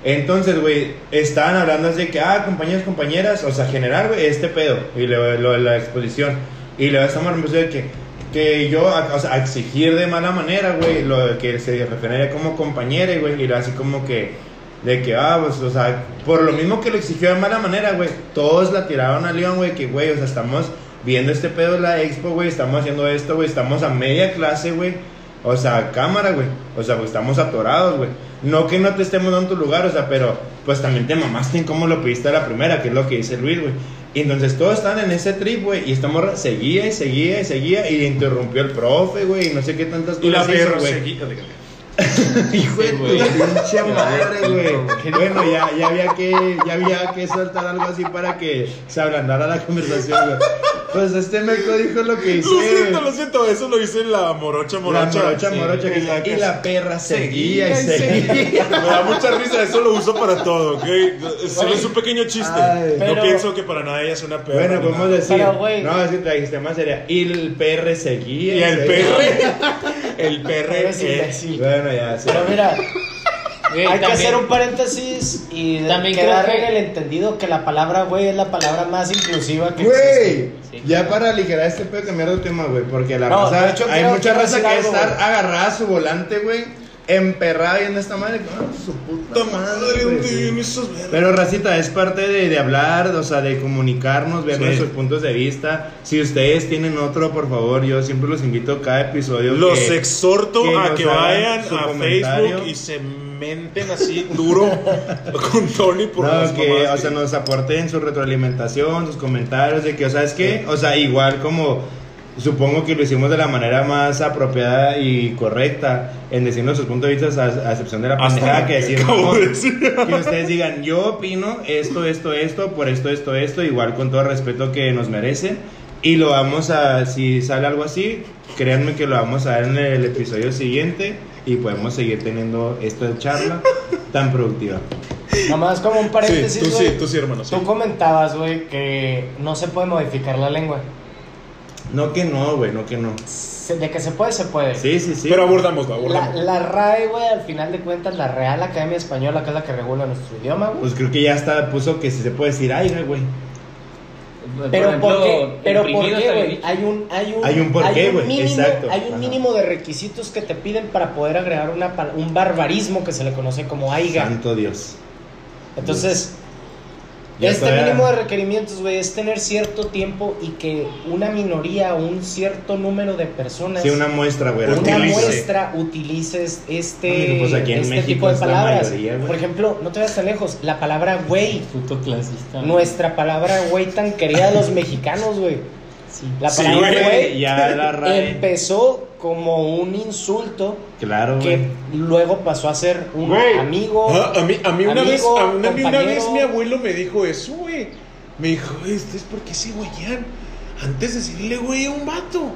Entonces, güey, estaban hablando así de que, ah, compañeros, compañeras, o sea, generar, güey, este pedo, y lo, lo de la exposición. Y luego estamos hablando de que, que yo, a- o sea, a exigir de mala manera, güey, lo que se refiere como compañera, güey, y luego así como que, de que, ah, pues, o sea, por lo mismo que lo exigió de mala manera, güey, todos la tiraron a León, güey, que, güey, o sea, estamos viendo este pedo de la expo, güey, estamos haciendo esto, güey, estamos a media clase, güey, o sea, cámara, güey, o sea, pues estamos atorados, güey. No que no te estemos dando tu lugar, o sea, pero pues también te mamaste en cómo lo pediste a la primera, que es lo que dice Luis, güey. Y entonces todos están en ese trip, güey, y estamos seguía y seguía y seguía y interrumpió el profe, güey, y no sé qué tantas Y la cosas hizo, perra güey. seguía. Hijo de güey. pinche madre, güey. Bueno, ya, ya había que, ya había que soltar algo así para que se ablandara la conversación, güey. Pues este meco dijo lo que hice. Lo siento, lo siento, eso lo hice la morocha La morocha. morocha, sí. morocha, que Y la- y la perra seguía y seguía. Me da mucha risa, eso lo uso para todo, ¿ok? Solo es un pequeño chiste. Ay. no Pero- pienso que para nada ella es una perra. Bueno, podemos nada. decir. Pero, güey. No, es que trajiste más sería. Y el perre seguía. Y el seguía. perro. El perre. Imbécil. Bueno, ya, sí. Pero mira, Güey, hay que también- hacer un paréntesis y de- También quedar creo en el entendido que la palabra güey es la palabra más inclusiva que Güey, existe. Sí, ya claro. para aligerar este pedo, cambiar de tema, güey. Porque la No, raza, de hecho, hay mucha quiero raza decir que algo, estar güey. agarrada a su volante, güey. Emperrada viendo esta madre. Ah, su puta madre. Pero Racita, es parte de, de hablar, o sea, de comunicarnos, ver Sí. nuestros puntos de vista. Si ustedes tienen otro, por favor, yo siempre los invito cada episodio. Los que- exhorto que a que vayan a comentario. Facebook y se menten así duro con Tony por No, que, o sea, que- nos aporten su retroalimentación, sus comentarios, de que, o sea, es que, o sea, igual como supongo que lo hicimos de la manera más apropiada y correcta en decir nuestros puntos de vista, a, a excepción de la pendejada que que decir, acabo no, que ustedes digan, yo opino esto, esto, esto, por esto, esto, esto, igual con todo el respeto que nos merecen. Y lo vamos a, si sale algo así, créanme que lo vamos a ver en el episodio siguiente y podemos seguir teniendo esta charla tan productiva. Nomás como un paréntesis, Sí, tú güey. sí, tú sí, hermano. sí. Tú comentabas, güey, que no se puede modificar la lengua. No que no, güey, no que no. De que se puede, se puede. Sí, sí, sí. Pero abordamos, La, abordamos. la RAE, güey, al final de cuentas, la Real Academia Española, que es la que regula nuestro idioma, güey. Pues creo que ya está, puso que si se puede decir aire, güey. Pero ejemplo, ¿por qué? Pero ¿por qué, güey? Hay un, hay un, Hay un porqué, güey, mínimo, exacto. Hay un Ajá. mínimo de requisitos que te piden para poder agregar una, un barbarismo que se le conoce como aiga. Santo Dios. Entonces, Ya este todavía- mínimo de requerimientos, güey, es tener cierto tiempo y que una minoría o un cierto número de personas, Sí, una muestra, güey. una utilice. muestra, utilices este, pues aquí en este México tipo de palabras. mayoría. Por ejemplo, no te vayas tan lejos, la palabra güey, Puto clasista. nuestra palabra güey tan querida de los mexicanos, güey. Sí. La palabra güey, ya la RAE. empezó como un insulto Claro, que güey. luego pasó a ser un Güey. amigo. Ah, a mí, a mí una amigo, vez, a una, una vez mi abuelo me dijo eso, güey. Me dijo, este es porque ese güeyán. Antes de decirle güey a un vato.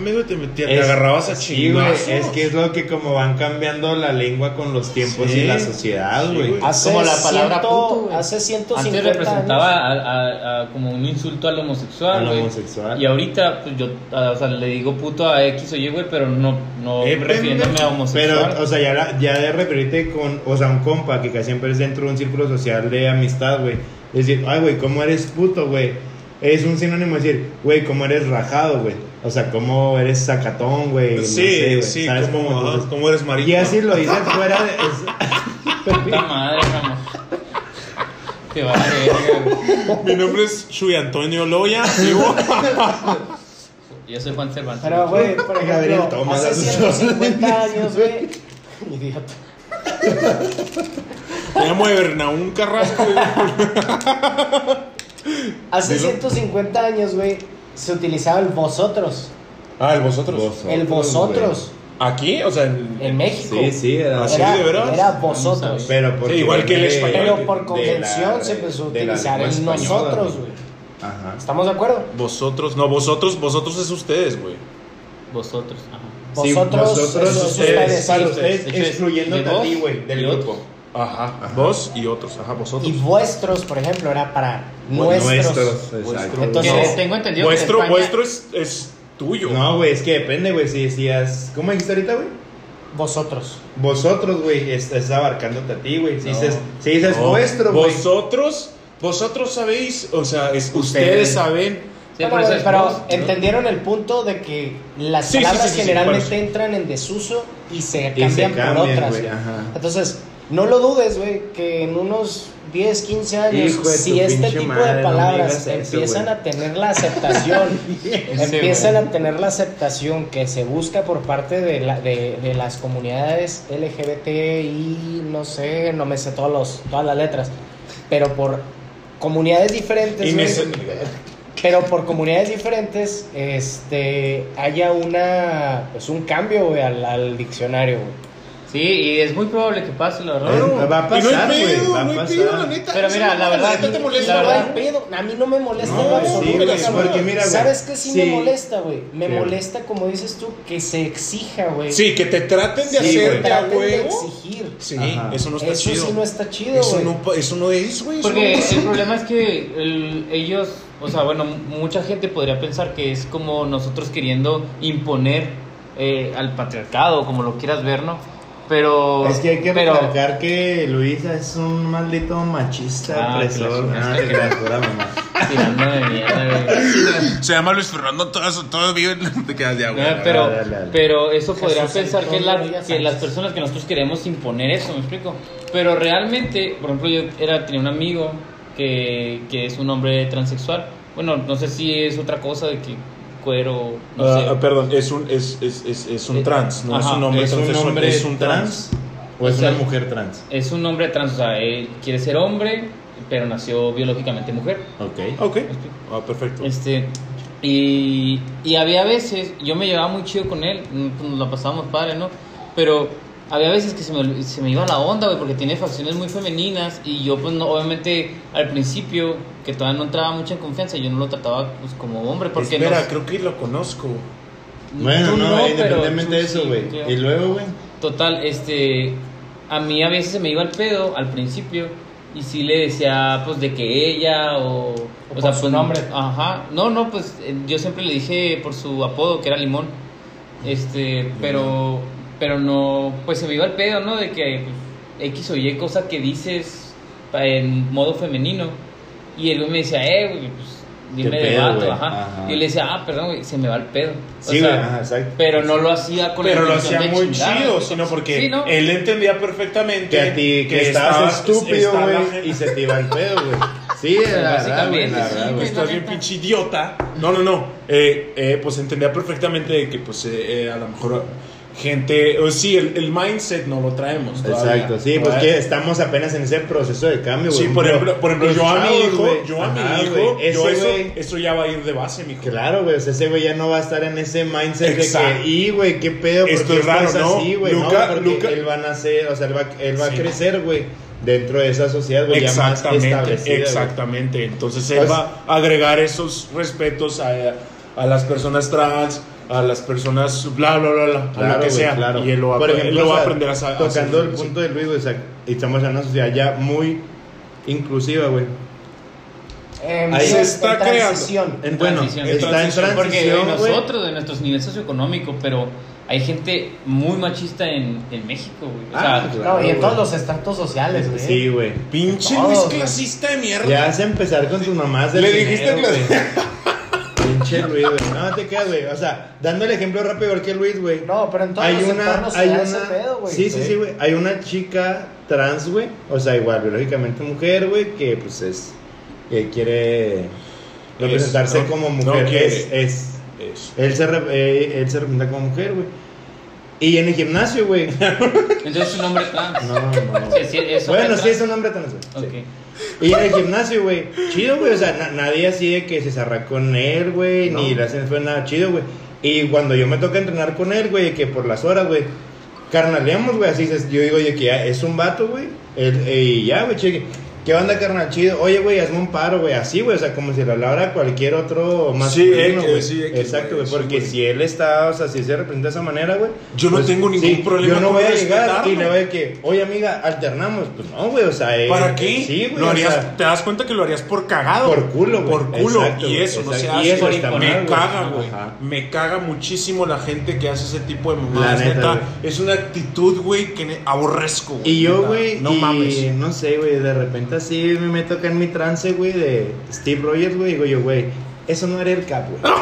Güey, te metía, te Es- agarrabas a Sí, güey. Es que es lo que como van cambiando la lengua con los tiempos Sí. y la sociedad, Sí, güey. Hace Como la palabra ciento- puto, güey. Hace 150 Antes representaba años. a- a- a como un insulto al homosexual, güey. homosexual. Y ahorita, pues yo, a- o sea, le digo puto a X o Y, güey, pero no, no Eh, refiriéndome a Pero, homosexual. o sea, ya, la- ya de referirte con, o sea, un compa que casi siempre es dentro de un círculo social de amistad, güey. Es decir, ay, güey, ¿cómo eres puto, güey? Es un sinónimo de decir, güey, ¿cómo eres rajado, güey? O sea, ¿cómo eres sacatón, güey? No Sí, sé, güey. sí, ¿Sabes cómo? ajá, Entonces, como eres marido. Y así lo dices fuera de... es- Puta madre, Ramón. Te va a ver, güey. Mi nombre es Shui Antonio Loya. Vivo. Yo soy Juan Cervantes. Pero, güey, por Gabriel ejemplo, Thomas, hace a sus 150 años, güey. Idiota. Me llamo Bernaún Carrasco. güey. Hace Dilo. 150 años, güey, se utilizaba el vosotros. Ah, el vosotros. El vosotros. Aquí, o sea, en- En México. Sí, sí, era ¿Ah, sí? Era, ¿de veras? era vosotros. Pero Sí, igual que el español. Pero por convención la- se empezó a utilizar el española, nosotros, güey. Ajá. ¿Estamos de acuerdo? vosotros, no, vosotros, vosotros es ustedes, güey. Vosotros, ajá. Sí, Vosotros, vosotros, eso es ustedes, ustedes, para sí. ustedes, de a ti, güey, del grupo. Ajá. Vos y otros, ajá, vosotros. Y vuestros, por ejemplo, era para Nuestros, nuestros. exacto. Entonces- Que tengo entendido que en vuestro, España- vuestro es, es tuyo. No, güey, es que depende, güey, si decías... ¿Cómo dijiste ahorita, güey? Vosotros. Vosotros, güey, es, es abarcándote a ti, güey. Si No. dices, si dices No. vuestro, güey. Vosotros, vosotros sabéis, o sea, es, ustedes, Ustedes. saben. Sí, pero vos, ¿no? entendieron el punto de que las Sí, palabras sí, sí, sí, generalmente entran en desuso y se Y se cambian por cambian, otras. güey, güey. ajá. Entonces, no lo dudes, güey, que en unos 10, 15 años, Hijo si este tipo madre, de palabras empiezan a tener la aceptación, empiezan a tener la aceptación que se busca por parte de, la- de, de las comunidades LGBTI, no sé, no me sé todos los, todas las letras, pero por comunidades diferentes, Y güey, me- pero por comunidades diferentes, este, haya una, pues un cambio, güey, al, al diccionario, güey. Sí, y es muy probable que pase, la verdad. Eh, va a Y no hay pasar, güey, pedo, no hay pasar. pedo, la neta. Pero mira, la verdad, neta te molesta, la no verdad- hay pedo, a mí no me molesta No, sí, porque mira, güey, ¿Sabes qué sí, me molesta, güey? Me molesta, como dices tú, que se exija, güey. Sí, que te traten de Sí, hacer güey. de a Traten de huevo. exigir. Sí, Ajá. eso no está Eso chido. sí no está chido, eso, güey. no, eso no es, güey. eso Porque el problema es que el- ellos, o sea, bueno, mucha gente podría pensar que es como nosotros queriendo imponer eh, al patriarcado, como lo quieras ver, ¿no? Pero. Es que hay que pero, recalcar que Luisa es un maldito machista, Ah, opresor. que la No, te creas, pura mamá. Tirando de mierda, güey. Se llama Luis Fernando, todos, todos viven. Te quedas de agua. No, pero, dale, dale. pero eso podría Jesús pensar que, la- que las personas que nosotros queremos imponer eso, ¿me explico? Pero realmente, por ejemplo, yo era, tenía un amigo que, que es un hombre transexual. Bueno, no sé si es otra cosa de que cuero, no Ah, sé. ah, perdón, es un, es, es, es, es un Eh, trans, no es un hombre ¿Es trans, un hombre es un trans o es O sea, una mujer trans? Es un hombre trans, o sea, él quiere ser hombre, pero nació biológicamente mujer. Ok. Ok, ah, perfecto. Este, y, y había veces, yo me llevaba muy chido con él, nos la pasábamos padre, ¿no? Pero había veces que se me, se me iba la onda, güey, porque tiene facciones muy femeninas y yo, pues, no, obviamente, al principio, que todavía no entraba mucha en confianza, yo no lo trataba, pues, como hombre, porque Espera, no- creo que lo conozco. Bueno, no, independientemente de eso, güey. y luego, güey. Total, este, a mí a veces se me iba el pedo al principio y sí le decía, pues, de que ella o... O por su pues, nombre. Ajá, no, no, pues eh, yo siempre le dije por su apodo, que era Limón, este, pero, pero no, pues se me iba el pedo, ¿no? De que pues, X o Y cosa que dices en modo femenino y güey me decía, eh, güey, pues, dime ¿Qué de vato, ajá. Ajá. Y yo le decía, ah, perdón, güey, se me va el pedo. O Sí, sea, güey, ajá, exacto. Pero no lo hacía con la Pero lo hacía muy chingar, chido, sino porque Sí, ¿no? él entendía perfectamente Que a ti, que, estabas estúpido, güey, y se te iba el pedo, güey. Sí, la verdad, güey, básicamente, la sí, verdad. Estás bien pinche idiota. No, no, no. Eh, eh, pues entendía perfectamente que, pues, eh, eh, a lo mejor gente. O sí, el, el mindset no lo traemos. todavía. Exacto, sí, pues ¿verdad? que estamos apenas en ese proceso de cambio, güey. Sí, por ejemplo, por ejemplo yo a mi hijo, yo a mi hijo, yo ese eso, eso ya va a ir de base, mijo. Claro, güey, o sea, ese güey ya no va a estar en ese mindset Exacto. de que, y güey, qué pedo, ¿por Esto qué es raro, estás ¿no? así, güey? Luca- no, porque Luca- él va a nacer, o sea, él va, él va Sí. a crecer, güey, dentro de esa sociedad, güey, ya más Exactamente, establecida. güey. exactamente. Entonces él Pues- va a agregar esos respetos a, a las personas trans, a las personas bla, bla, bla, bla, a Claro, lo que sea. claro. Y él lo va, Por a- él ejemplo, lo va o a aprender a sa- a Tocando el punto de Luis, güey, o sea, y estamos en una sociedad ya muy inclusiva, güey. En, Ahí en se está creando. transición. En- Bueno, transición. está en transición, Porque transición, güey. nosotros, de nuestros niveles socioeconómicos, pero hay gente muy machista en, en México, güey. O Ah, sea, claro. No, y en todos los estratos sociales, güey. Sí, güey. Pinche Luis clasista de mierda. Ya a empezar con tus mamás del Le dijiste dinero, que- güey. Pinche Luis, güey. No te quedas, güey. O sea, dando el ejemplo rápido igual que Luis, güey. No, pero en todos hay una, hay una, ese pedo, güey. sí, sí, sí, güey. Hay una chica trans, güey. O sea, igual, biológicamente mujer, güey, que pues es, que quiere representarse no, como no mujer. quiere. es, es, él se, eh, él se representa como mujer, güey. Y en el gimnasio, güey. entonces su nombre trans. No, no. Sí, sí, es hombre Bueno, sí es un hombre trans, güey. sí. Y en el gimnasio, güey. Chido, güey. O sea, na- nadie así de que se zarra con él, güey. No. Ni le hacen fue nada chido, güey. Y cuando yo me toca entrenar con él, güey, que por las horas, güey. Carnaleamos, güey. Así se- yo digo, oye, que ya es un vato, güey. él- Y ya, güey, cheque. ¿Qué onda, carnal? Chido. Oye, güey, hazme un paro, güey. Así, güey. O sea, como si le hablara cualquier otro más. Sí, X, sí, Exacto, güey, güey. sí, Porque güey. si él está, o sea, si se representa de esa manera, güey. Yo no tengo ningún problema Yo no voy a llegar y le voy a que, oye, amiga, alternamos. Pues no, güey. O sea, eh, ¿Para qué? Sí, güey. Lo o harías, sea, te das cuenta que lo harías por cagado. Por culo, güey. Por culo. Exacto, y güey, eso no se exacto. hace. Y eso está mal, me güey. caga, güey. Me caga muchísimo la gente que hace ese tipo de mamadas. La neta, neta, güey. es una actitud, güey, que aborrezco. güey, Y yo, güey, No mames. no sé, güey, de repente así me meto acá en mi trance, güey, de Steve Rogers, güey, digo yo, güey, eso no era el cap, güey.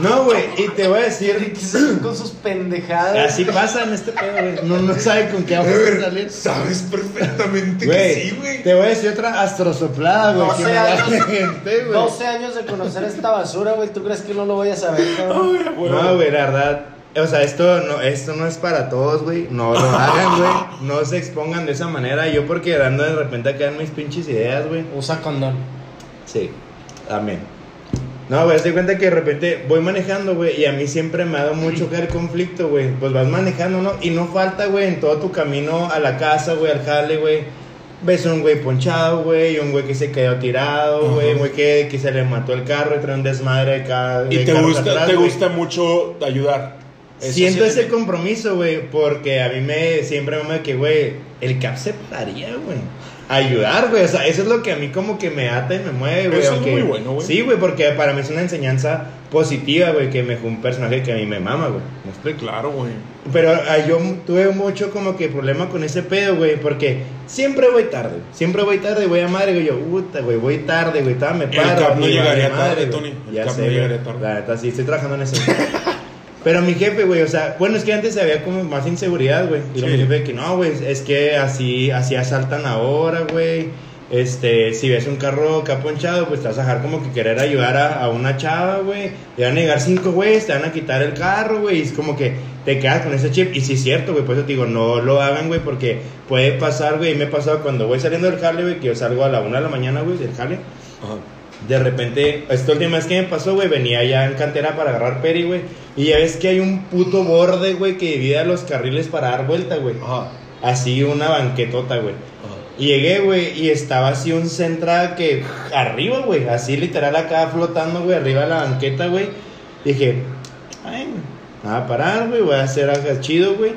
No, güey, y te voy a decir, Con sus pendejadas. así pasa en este pedo, güey. No, no sabe con qué vamos a salir. Sabes perfectamente que Güey, sí, güey. te voy a decir otra astrosoplada, güey, que 12 me da años. gente, güey. 12 años de conocer esta basura, güey. ¿Tú crees que no lo voy a saber, cabrón? No, güey, la verdad. O sea, esto no, esto no es para todos, güey. No lo hagan, güey. No se expongan de esa manera. Yo porque dando de repente acá en mis pinches ideas, güey. Usa condón. Sí, amén. No, güey, te cuenta que de repente voy manejando, güey, y a mí siempre me ha dado mucho que el conflicto, güey. Pues vas manejando, ¿no? Y no falta, güey, en todo tu camino a la casa, güey, al jale, güey. Ves un güey ponchado, güey, y un güey que se quedó tirado, güey, un güey que, que se le mató el carro y trae un desmadre de ca- de Y te gusta, atrás, te gusta mucho ayudar. Eso Siento sí ese compromiso, güey, porque a mí me siempre me que, güey, el cap se pararía, güey. Ayudar, güey, o sea, eso es lo que a mí como que me ata y me mueve, güey. Eso es muy bueno, güey. Sí, güey, porque para mí es una enseñanza positiva, güey, que me fue un personaje que a mí me mama, güey. ¿Me explico? Claro, güey. Pero ah, yo tuve mucho como que problema con ese pedo, güey, porque siempre voy tarde. Siempre voy tarde, voy a madre, güey. Yo, puta, güey, voy tarde, güey. Todavía me El paro. Cap no llegaría vale tarde. Tony. El Ya Cap sé, no llegaría tarde. La neta, sí, estoy trabajando en eso. Pero mi jefe, güey, o sea, bueno, es que antes había como más inseguridad, güey. Y Sí. mi jefe que no, güey, es que así, así asaltan ahora, güey. Este, si ves un carro caponchado, pues te vas a dejar como que querer ayudar a, a una chava, güey. Te van a llegar cinco güeyes, te van a quitar el carro, güey. Y es como que te quedas con ese chip. Y sí es cierto, güey, por eso te digo, no lo hagan, güey, porque puede pasar, güey. Y me ha pasado cuando voy saliendo del jale, güey, que yo salgo a la una de la mañana, güey, del jale. Ajá. De repente, esta última vez que me pasó, güey, venía ya en cantera para agarrar peri, güey. Y ya ves que hay un puto borde, güey, que divide a los carriles para dar vuelta, güey. Ajá. Así una banquetota, güey. Y llegué, güey, y estaba así un centra que arriba, güey, así literal acá flotando, güey, arriba de la banqueta, güey. Dije, ay, voy a parar, güey, voy a hacer algo chido, güey.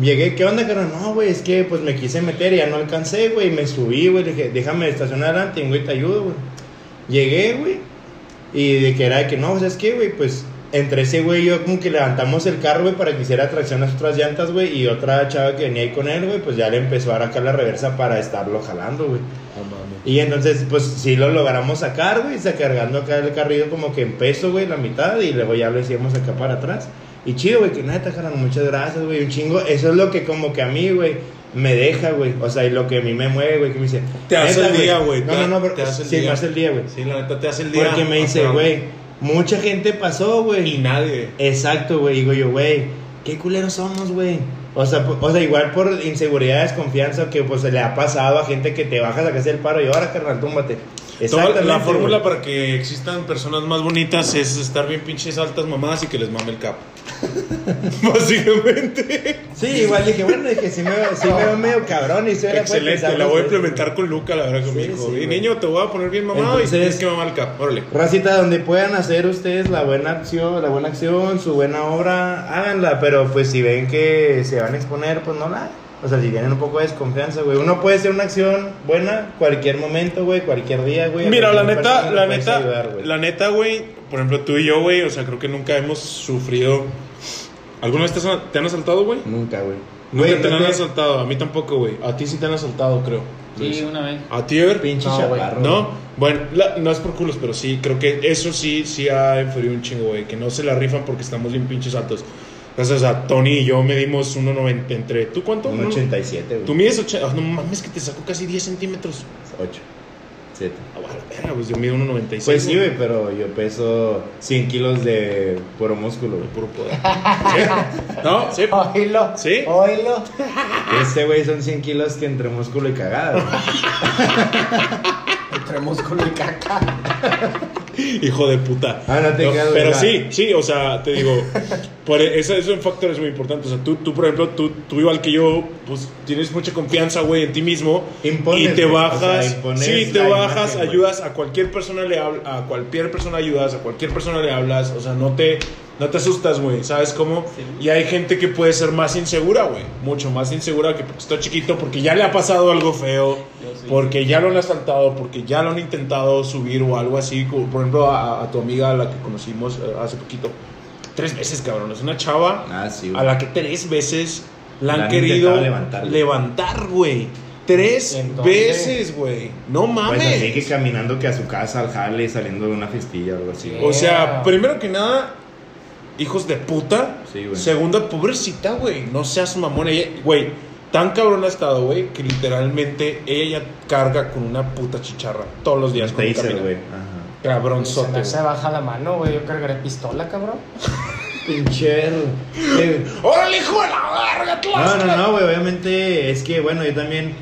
Llegué, ¿qué onda, carnal? No, güey, es que pues me quise meter y ya no alcancé, güey. Me subí, güey, dije, déjame estacionar adelante, y, güey, te ayudo, güey. Llegué, güey, y de que era de que no, ¿sabes qué, güey? Pues entre ese güey y yo como que levantamos el carro, güey, para que hiciera tracción a las otras llantas, güey. Y otra chava que venía ahí con él, güey, pues ya le empezó a dar acá la reversa para estarlo jalando, güey. Mames. Y entonces, pues sí lo logramos sacar, güey, se cargando acá el carrillo como que en peso, güey, la mitad. Y luego ya lo hicimos acá para atrás. Y chido, güey, que neta, carnal, muchas gracias, güey, un chingo. Eso es lo que como que a mí, güey, me deja, güey. O sea, y lo que a mí me mueve, güey, que me dice... Te hace "Neta, el día, güey, No, no, no, pero te hace el sí, día. me hace el día, güey. Sí, la neta te hace el día. Porque me dice, güey, mucha gente pasó, güey. Y nadie. Exacto, güey. Digo yo, güey, qué culeros somos, güey. O sea, o sea, igual por inseguridad, desconfianza, que pues se le ha pasado a gente que te bajas a que hacer el paro y ahora, carnal, túmbate. La fórmula para que existan personas más bonitas es estar bien pinches altas mamadas y que les mame el cap. Básicamente. Sí, igual dije, bueno, dije, sí me, sí me veo medio cabrón y soy Excelente, la voy a implementar con Luca, la verdad, con mi Sí, sí, y niño, te voy a poner bien mamado y tienes que mamar el cap. Órale. Racita, donde puedan hacer ustedes la buena acción, la buena acción, su buena obra, háganla, pero pues si ven que se van a exponer, pues no la. O sea, si tienen un poco de desconfianza, güey. Uno puede hacer una acción buena cualquier momento, güey, cualquier día, güey. a Mira, la neta, la neta, ayudar, güey. la neta, güey, por ejemplo, tú y yo, güey, o sea, creo que nunca hemos sufrido. ¿Alguna vez te, han asaltado, güey? Nunca, güey. Nunca Güey, te han asaltado, a mí tampoco, güey. A ti sí te han asaltado, creo. Sí, una vez. ¿A ti, Ever? Pinche No, chaparro. ¿No? Bueno, la- no es por culos, pero sí, creo que eso sí, sí ha inferido un chingo, güey. Que no se la rifan porque estamos bien pinches altos. Entonces, o sea, Tony y yo medimos 1.90 entre... ¿Tú cuánto? Un Uno- 87, güey. Tú mides 80... no mames, que te sacó casi 10 centímetros. 8. 7. Ah, bueno, verga, pues yo mido 1.96. Pues sí, güey, pero yo peso 100 kilos de puro músculo, güey. Puro poder. ¿Sí? ¿No? ¿Sí? Oílo. ¿Sí? Oílo. Este, güey, son 100 kilos que entre músculo y cagada, güey. Entre músculo y caca. Hijo de puta. Ah, no te quedas, Pero ¿verdad? sí, sí, o sea, te digo, por eso, eso es un factor es muy importante. O sea, tú, tú por ejemplo, tú, tú igual que yo, pues tienes mucha confianza, güey, en ti mismo. Impones, y te güey, o bajas. sea, sí, te bajas, imagen, ayudas a cualquier persona, le a cualquier persona ayudas, a cualquier persona le hablas. O sea, no te, no te asustas, güey, ¿sabes cómo? Y hay gente que puede ser más insegura, güey. Mucho más insegura que porque está chiquito, porque ya le ha pasado algo feo. Sí. Porque ya lo han asaltado, porque ya lo han intentado subir o algo así. como, por ejemplo, a, a tu amiga, a la que conocimos eh, hace poquito. Tres veces, cabrón. Es una chava Ah, sí, a la que tres veces la han, La han querido levantar, güey. Tres veces, güey. No mames. Pues así que caminando que a su casa, al jale, saliendo de una festilla o algo así. güey. O sea, Yeah. primero que nada, hijos de puta. Sí, güey. Segunda, pobrecita, güey. No seas mamón. Ella, güey, tan cabrón ha estado, güey, que literalmente ella ya carga con una puta chicharra todos los días. Taser, güey. Ajá. Se Cabronzote. hace baja la mano, güey. Yo cargaré pistola, cabrón. Pinchero. Eh, ¡Órale, hijo de la verga! No, no, no, güey. Obviamente es que, bueno, yo también.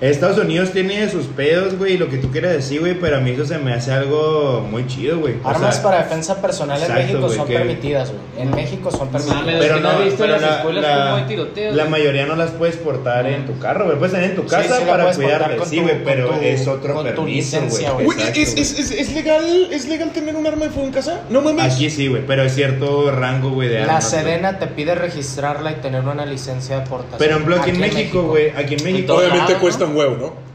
Estados Unidos tiene sus pedos, güey, lo que tú quieras decir, güey, pero a mí eso se me hace algo muy chido, güey. O Armas sea, para defensa personal en exacto, México güey, son que- permitidas, güey. En México son permitidas. que no visto pero en las escuelas cómo hay tiroteos, La mayoría no las puedes portar en tu carro, güey. Puedes tener en tu casa sí la para cuidarte, con sí, güey, pero tu- es otro con tu permiso, licencia, güey. Exacto, ¿es, güey. es, es, es legal, ¿es legal tener un arma de fuego en casa? No mames. Aquí sí, güey, pero es cierto rango, güey, de La armas, güey. Sedena te pide registrarla y tener una licencia de portación. Pero en aquí en México, güey, aquí en México. Obviamente cuesta huevo, ¿no?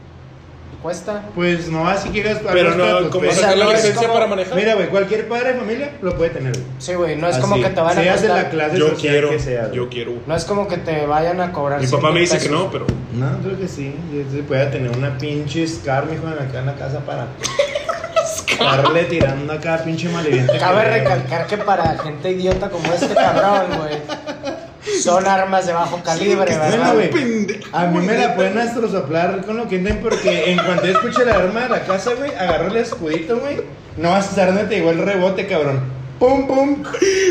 cuesta. Pues no, así que Pero no, tus ¿cómo pesos. sea, sacar la licencia como- para manejar? Mira, güey, cualquier padre de familia lo puede tener, güey. Sí, güey, no es Así, como que te van a seas de la costar. clase yo social quiero, que sea, güey. yo quiero. No es como que te vayan a cobrar. Mi 100 papá me dice que pesos. no, pero No, creo que sí. Se puede tener una pinche Scar, mijo, en acá en la casa para. Estarle tirando acá, pinche malviviente. Cabe recalcar que para gente idiota como este cabrón, güey, son armas de bajo calibre, ¿verdad? A mí me la pueden astrozoplar con lo que entienden porque en cuanto escuche la arma de la casa, güey, agarro el escudito, güey. No vas a estar donde te llegó el rebote, cabrón. Pum, pum.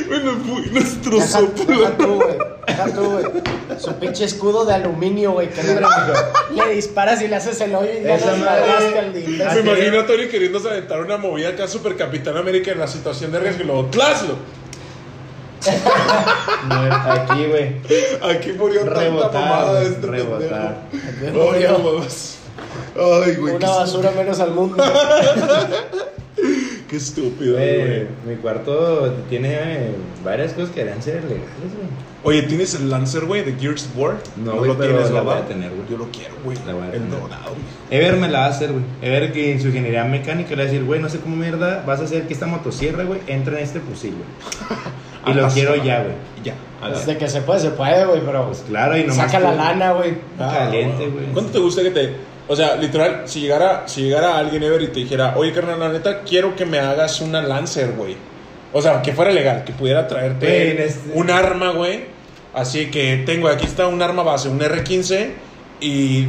bueno, fue nuestro Deja, soplo. deja tú, güey. Deja tú, güey. Su pinche escudo de aluminio, güey, que le, le disparas y le haces el hoyo y ya Esa no al Me imagino a Tony queriéndose aventar una movida acá super Capitán América en la situación de riesgo y. Aquí, güey. Aquí murió tanta Rebotar, mamada de güey, este rebotar. pendejo. No mames. Ay, güey, Una basura menos al mundo. qué estúpido, Güey, mi cuarto tiene varias cosas que deberían ser legales, güey. Oye, ¿tienes el Lancer, güey, de Gears of War? No, güey, lo pero tienes, la voy a tener, güey. Yo lo quiero, güey. La voy a El tener. dorado, güey. Ever me la va a hacer, güey. Ever que en su ingeniería mecánica le va a decir, güey, no sé cómo mierda vas a hacer que esta motosierra, güey, entre en este fusil, güey. Y lo quiero ya, güey. Ya. la- Pues de que se puede, se puede, güey, pero Pues claro, y nomás. saca la lana, güey. Caliente, güey. ¿Cuánto te gusta que te.? O sea, literal, si llegara, si llegara alguien Ever y te dijera, oye, carnal, la neta, quiero que me hagas una Lancer, güey. O sea, que fuera legal, que pudiera traerte este- un arma, güey. Así que tengo, aquí está un arma base, un R15, y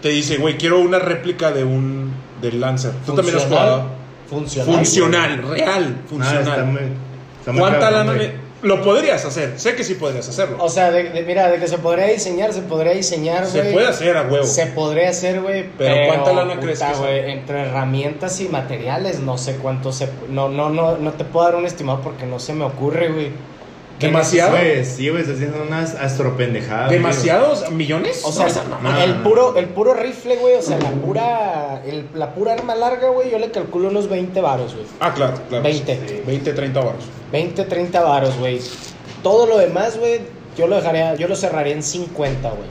te dice, güey, quiero una réplica de un del Lancer. Tú también has jugado. Funcional. Funcional, real, Ah, funcional. está muy, está muy ¿Cuánta lana me- Lo podrías hacer, sé que sí podrías hacerlo. O sea, de, de- mira, de que se podría diseñar, se podría diseñar, güey. Se puede hacer a huevo. Se podría hacer, güey. Pero ¿cuánta lana crees que güey? Entre herramientas y materiales, no sé cuánto se. No, no, no, no te puedo dar un estimado porque no se me ocurre, güey. ¿Qué Demasiado. Güey, sí, güey, está haciendo unas astropendejadas. güey. ¿Demasiados millones? O sea, No, no, el no. puro, el puro rifle, güey, o sea, la pura, el- la pura arma larga, güey, yo le calculo unos 20 varos, güey. Ah, claro, claro. 20. 20, 30 baros. 20, 30 varos, güey. Todo lo demás, güey, yo lo dejaría, yo lo cerraría en 50, güey.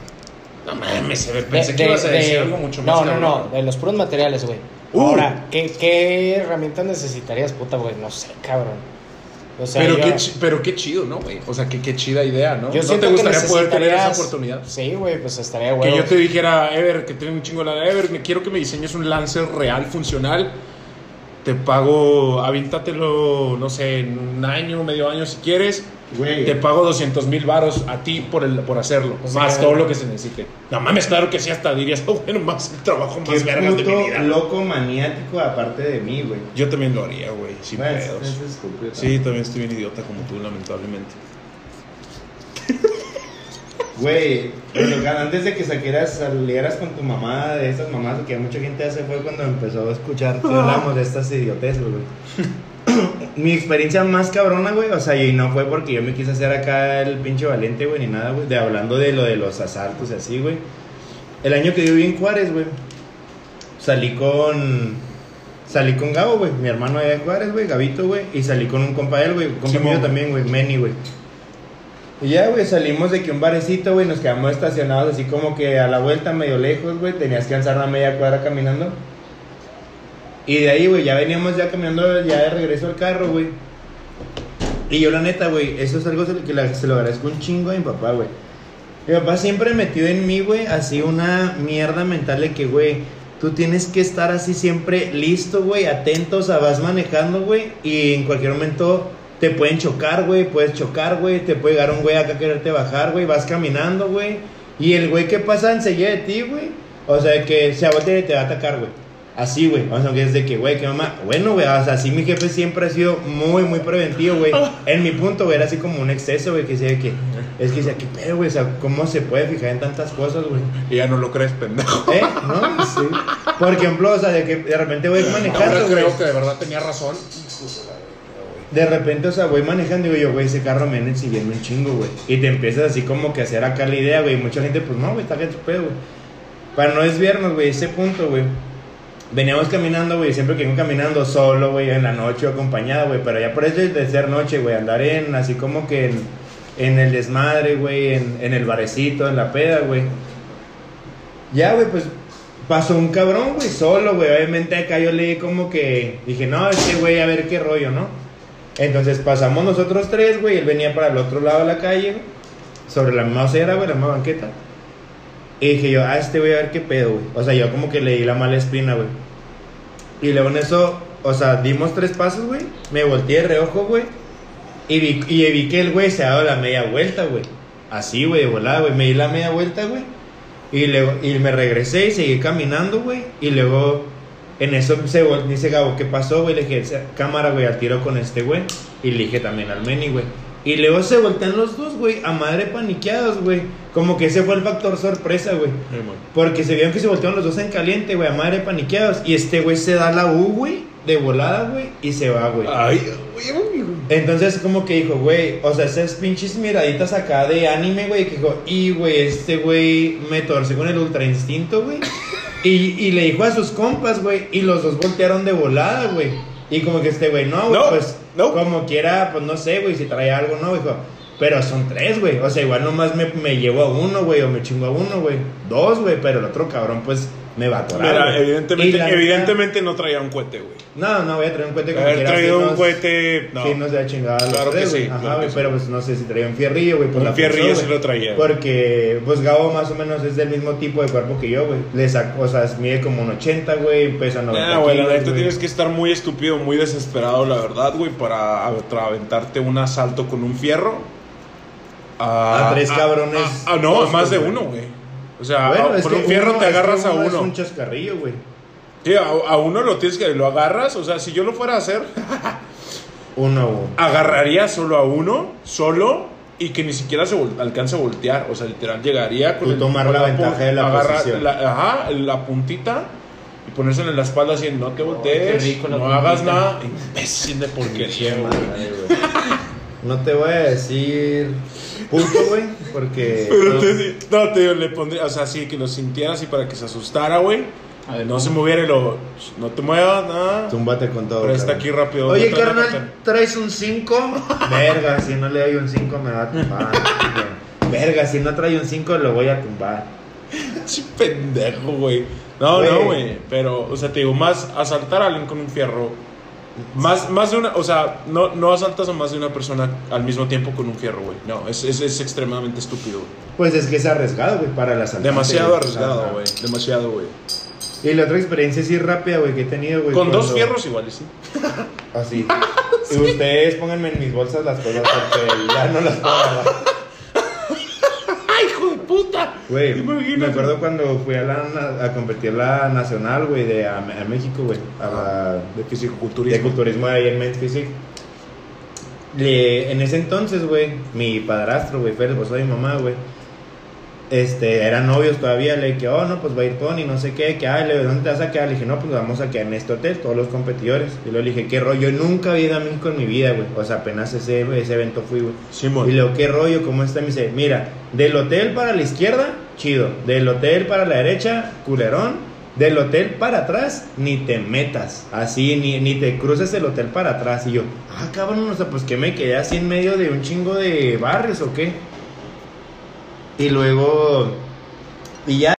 No mames, Ever, De- pensé que de- ibas a decir de- algo mucho más. No, no, cabrón. no, de los puros materiales, güey. Uh. Ahora, ¿qué, ¿qué herramientas necesitarías, puta, güey? No sé, cabrón. O sea, pero, yo, qué, pero qué chido, ¿no, güey? O sea, qué, qué chida idea, ¿no? yo ¿No te gustaría que poder tener esa oportunidad? Sí, güey, pues estaría Que güey. yo te dijera, Ever, que tengo un chingo de la Ever, me quiero que me diseñes un Lancer real, funcional. Te pago, avíntatelo, no sé, en un año, medio año si quieres. Güey. Te pago 200 mil varos a ti por, el, por hacerlo. O más todo lo que se necesite. No mames, claro que sí, hasta dirías, oh, bueno, más el trabajo más vergas de mi vida. loco maniático aparte de mí, güey. Yo también lo haría, güey, sin pedos. es estúpido. Sí, también estoy bien idiota como tú, lamentablemente. Güey, bueno, antes de que saquieras, salieras con tu mamá de esas mamás que mucha gente hace fue cuando empezó a escuchar que hablamos de estas idioteces, güey. Mi experiencia más cabrona, güey, o sea, y no fue porque yo me quise hacer acá el pinche valiente, güey, ni nada, güey, de hablando de lo de los asaltos y así, güey. El año que yo viví en Juárez, güey, salí con... Salí con Gabo, güey, mi hermano de Juárez, güey, Gabito, güey, y salí con un compa de él, güey, compa mío también, güey, Meni, güey. Y ya, güey, salimos de que un barecito, güey, nos quedamos estacionados así como que a la vuelta, medio lejos, güey, tenías que alzar una media cuadra caminando. Y de ahí, güey, ya veníamos ya caminando ya de regreso al carro, güey. Y yo, la neta, güey, eso es algo que la- se lo agradezco un chingo a mi papá, güey. Mi papá siempre metió en mí, güey, así una mierda mental de que, güey, tú tienes que estar así siempre listo, güey, atento, o sea, vas manejando, güey, y en cualquier momento te pueden chocar, güey, puedes chocar, güey, te puede llegar un güey acá a quererte bajar, güey, vas caminando, güey, y el güey que pasa enseguida de ti, güey, o sea, que se voltea y te va a atacar, güey. Así, güey. O sea, que es de que, güey, que mamá. Bueno, güey, o sea, así mi jefe siempre ha sido muy, muy preventivo, güey. En mi punto, güey, era así como un exceso, güey, que decía que. Es que decía, ¿qué pedo, güey? O sea, ¿cómo se puede fijar en tantas cosas, güey? Y ya no lo crees, pendejo. ¿Eh? ¿No? Sí. Por ejemplo, o sea, de que de repente voy manejando, güey. creo que de verdad tenía razón. De repente, o sea, voy manejando y digo yo, güey, ese carro me viene siguiendo un chingo, güey. Y te empiezas así como que a hacer acá la idea, güey. Y mucha gente, pues no, güey, está bien tu pedo, güey. Para no desviarnos, güey, ese punto, güey. Veníamos caminando, güey, siempre que vengo caminando solo, güey, en la noche o acompañado, güey. Pero ya por eso de ser noche, güey, andar en, así como que en, el desmadre, güey, en, en el barecito, en la peda, güey. Ya, güey, pues pasó un cabrón, güey, solo, güey. Obviamente acá yo leí como que dije, no, este güey, a ver qué rollo, ¿no? Entonces pasamos nosotros tres, güey. Él venía para el otro lado de la calle. Sobre la misma acera, güey, la misma banqueta. Y dije yo, ah, este güey, a ver qué pedo, güey. O sea, yo como que le di la mala espina, güey. Y luego en eso, o sea, dimos tres pasos, güey. Me volteé de reojo, güey. Y vi, y que el güey se ha dado la media vuelta, güey. Así, güey, de volada, güey. Me di la media vuelta, güey. Y, y me regresé y seguí caminando, güey. Y luego, en eso se vol- dice Gabo, ¿qué pasó, güey? Le dije, "Esa cámara, güey, al tiro con este, güey. Y le dije también al Meni, güey. Y luego se voltean los dos, güey, a madre paniqueados, güey. Como que ese fue el factor sorpresa, güey. Porque se vieron que se voltearon los dos en caliente, güey, a madre paniqueados. Y este güey se da la U, güey, de volada, güey, y se va, güey. Ay, güey, güey. Entonces, como que dijo, güey, o sea, esas pinches miraditas acá de anime, güey, que dijo, y, güey, este güey me torce con el ultra instinto, güey. Y, y le dijo a sus compas, güey, y los dos voltearon de volada, güey. Y como que este güey, no, güey, No, pues, no. como quiera, pues no sé, güey, si traía algo, no, dijo. Pero son tres, güey. O sea, igual nomás me, me llevo a uno, güey, o me chingo a uno, güey. Dos, güey, pero el otro cabrón, pues, me va a atorar. Mira, evidentemente, neta- evidentemente no traía un cohete, güey. No, no voy a traer un cohete como Haber traído sí un cohete. No. Sí, nos da chingada a los Claro que tres, sí, güey. Ajá, claro que güey, sí. pero pues no sé si traía un fierrillo, güey. Pues Un la fierrillo pensó, sí güey. lo traía. Porque, pues Gabo más o menos es del mismo tipo de cuerpo que yo, güey. Le sacó, o sea, mide como un 80, güey, pesa 90 Ah, güey, la neta tienes que estar muy estúpido, muy desesperado, la verdad, güey, para aventarte un asalto con un fierro. A tres cabrones Ah, no, toscos, más de uno, güey. O sea, Bueno, a- es con que un fierro uno- te es que agarras a uno Es uno. un chascarrillo, güey. Sí, a, a uno lo tienes que lo agarras, o sea, si yo lo fuera a hacer, Uno, güey. agarraría solo a uno, solo, y que ni siquiera se alcance a voltear. O sea, literal, llegaría con Tú tomar con la ventaja de la agarrar posición. la- ajá, la puntita y ponérsela en la espalda así, no te voltees, rico no hagas puntita. nada. Imbécil de porquería, güey. No te voy a decir puto, güey, porque... Pero no, te, no, te digo, le pondría, o sea, sí, que lo sintiera así para que se asustara, güey. A ver, No se moviera y lo. No te muevas, nada. Túmbate con todo. Pero está aquí rápido. Oye, carnal. ¿traes un 5? Verga, si no le doy un 5 me va a tumbar. Verga, si no trae un 5 lo voy a tumbar. Sí, pendejo, güey. No, no, güey. Pero, o sea, te digo, más asaltar a alguien con un fierro. Más, más de una, o sea, no, no asaltas a más de una persona al mismo tiempo con un fierro, güey. No, es, es, es extremadamente estúpido, güey. Pues es que es arriesgado, güey, para la salida. Demasiado arriesgado, güey. Demasiado, güey. Y la otra experiencia sí rápida, güey, que he tenido, güey. Con dos fierros iguales, sí. Así. Y ustedes pónganme en mis bolsas las cosas porque ya no las puedo agarrar. ¡Ay, hijo de puta! Güey, me acuerdo cuando fui a, la, a competir la nacional, güey, de a, a México, güey. A la, De de fisicoculturismo. culturismo ahí en. Le- en ese entonces, güey, mi padrastro, güey, fue el esposo de mi mamá, güey. Este, eran novios todavía, le dije, oh, no, pues va a ir Tony, no sé qué, que, ay, le- ¿dónde te vas a quedar? Le dije, no, pues vamos a quedar en este hotel, todos los competidores. Y luego le dije, qué rollo, yo nunca había ido a México en mi vida, güey. O sea, apenas ese, ese evento fui, güey. Simón. Y luego, ¿qué rollo? ¿Cómo está? Me dice, mira, del hotel para la izquierda, chido. Del hotel para la derecha, culerón. Del hotel para atrás, ni te metas. Así, ni, ni te cruces el hotel para atrás. Y yo, ah, cabrón, o sea, pues que me quedé así en medio de un chingo de barrios o qué. Y luego, y ya.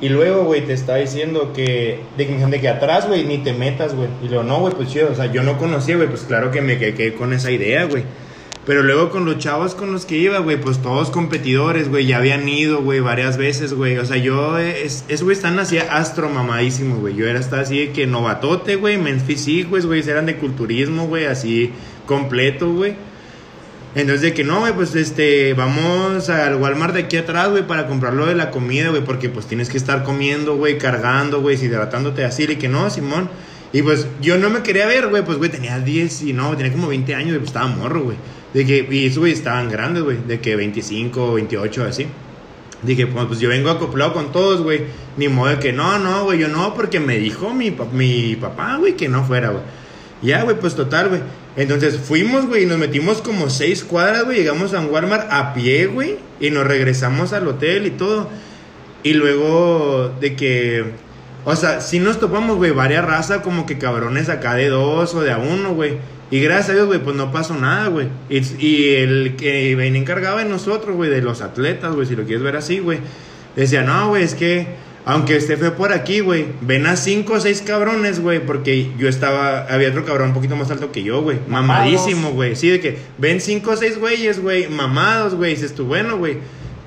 Y luego, güey, te está diciendo que, de, de que atrás, güey, ni te metas, güey. Y luego, no, güey, pues chido. O sea, yo no conocía, güey, pues claro que me quedé con esa idea, güey. Pero luego con los chavos con los que iba, güey, pues todos competidores, güey, ya habían ido, güey, varias veces, güey. O sea, yo, es, es güey, están así astro mamadísimos, güey. Yo era hasta así de que novatote, güey, physique, güey, güey, eran de culturismo, güey, así completo, güey. Entonces, de que no, güey, pues este, vamos al Walmart de aquí atrás, güey, para comprar lo de la comida, güey, porque pues tienes que estar comiendo, güey, cargando, güey, hidratándote así, y que no, Simón. Y pues yo no me quería ver, güey, pues, güey, tenía 10 y no, tenía como 20 años, güey, pues estaba morro, güey. De que, y esos, güey, estaban grandes, güey, de que 25, 28, así. Dije, pues, pues yo vengo acoplado con todos, güey. Ni modo que no, no, güey, yo no, porque me dijo mi, mi papá, güey, que no fuera, güey. Ya, güey, pues total, güey. Entonces fuimos, güey, y nos metimos como seis cuadras, güey. Llegamos a un Walmart a pie, güey. Y nos regresamos al hotel y todo. Y luego de que. O sea, sí nos topamos, güey, varias razas como que cabrones acá de dos o de a uno, güey. Y gracias a Dios, güey, pues no pasó nada, güey. Y, y el que venía encargado de nosotros, güey, de los atletas, güey, si lo quieres ver así, güey. Decía, no, güey, es que aunque este fue por aquí, güey, ven a cinco o seis cabrones, güey, porque yo estaba, había otro cabrón un poquito más alto que yo, güey, mamadísimo, güey, sí, de que ven cinco o seis güeyes, güey, mamados, güey, dices tú, bueno, güey,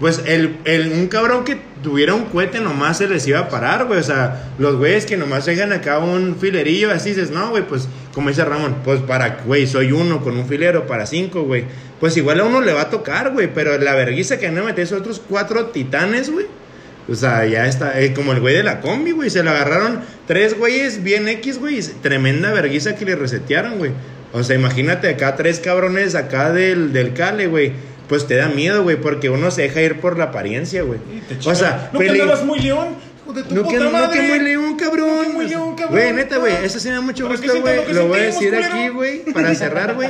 pues el, el, un cabrón que tuviera un cohete nomás se les iba a parar, güey, o sea, los güeyes que nomás dejan acá un filerillo, así dices, no, güey, pues, como dice Ramón, pues para, güey, soy uno con un filero para cinco, güey, pues igual a uno le va a tocar, güey, pero la vergüenza que no metes otros cuatro titanes, güey. O sea, ya está, eh, como el güey de la combi, güey. Se lo agarraron tres güeyes bien X, güey. Tremenda verguiza que le resetearon, güey. O sea, imagínate acá tres cabrones acá del, del cale, güey. Pues te da miedo, güey, porque uno se deja ir por la apariencia, güey. O sea, ¿no andabas muy león? De tu no que, puta no madre. que muy león, cabrón. No que muy león, cabrón. Güey, neta, güey, eso sí me da mucho que gusto, güey. lo que voy a decir aquí, güey, para cerrar, güey.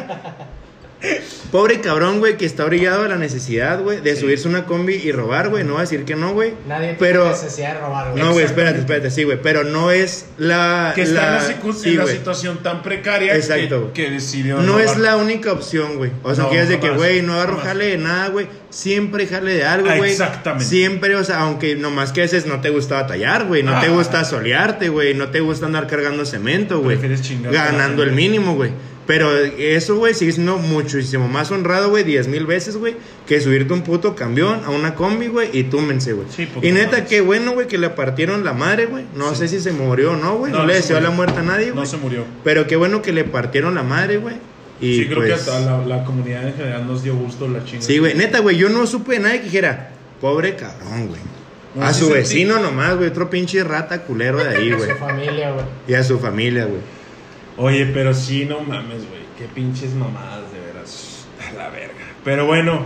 Pobre cabrón, güey, que está orillado a la necesidad, güey, de subirse una combi y robar, güey. No voy a decir que no, güey. Nadie pero tiene necesidad de robar, güey. no, güey, espérate, espérate, sí, güey, pero no es la Que está la, en, la, sicu- sí, en la güey. situación tan precaria Exacto. que, que decidió No es la única opción, güey. O sea, No, que es de que, güey, no agarro jale de nada, güey. Siempre jale de algo, Ah, güey. exactamente. Siempre, o sea, aunque nomás que a veces no te gusta batallar, güey. No te gusta solearte, güey. No te gusta andar cargando cemento, güey. Ganando el mínimo, güey. Pero eso, güey, sigue siendo muchísimo más honrado, güey, diez mil veces, güey, que subirte un puto camión a una combi, güey, y túmense, güey. Sí, y neta, qué bueno, güey, que le partieron la madre, güey. No sé si se murió o no, güey. No, No, le no deseó la muerte a nadie, güey. No se murió. Pero qué bueno que le partieron la madre, güey. Y sí, creo pues, que a la, la comunidad en general nos dio gusto la chingada. Sí, güey, neta, güey, yo no supe de nadie que dijera, pobre cabrón, güey. No, a sí su sentí- vecino nomás, güey, otro pinche rata culero de ahí, güey. Su familia, güey. Y a su familia, güey. Oye, pero sí, no mames, güey. Qué pinches mamadas, de veras. A la verga. Pero bueno,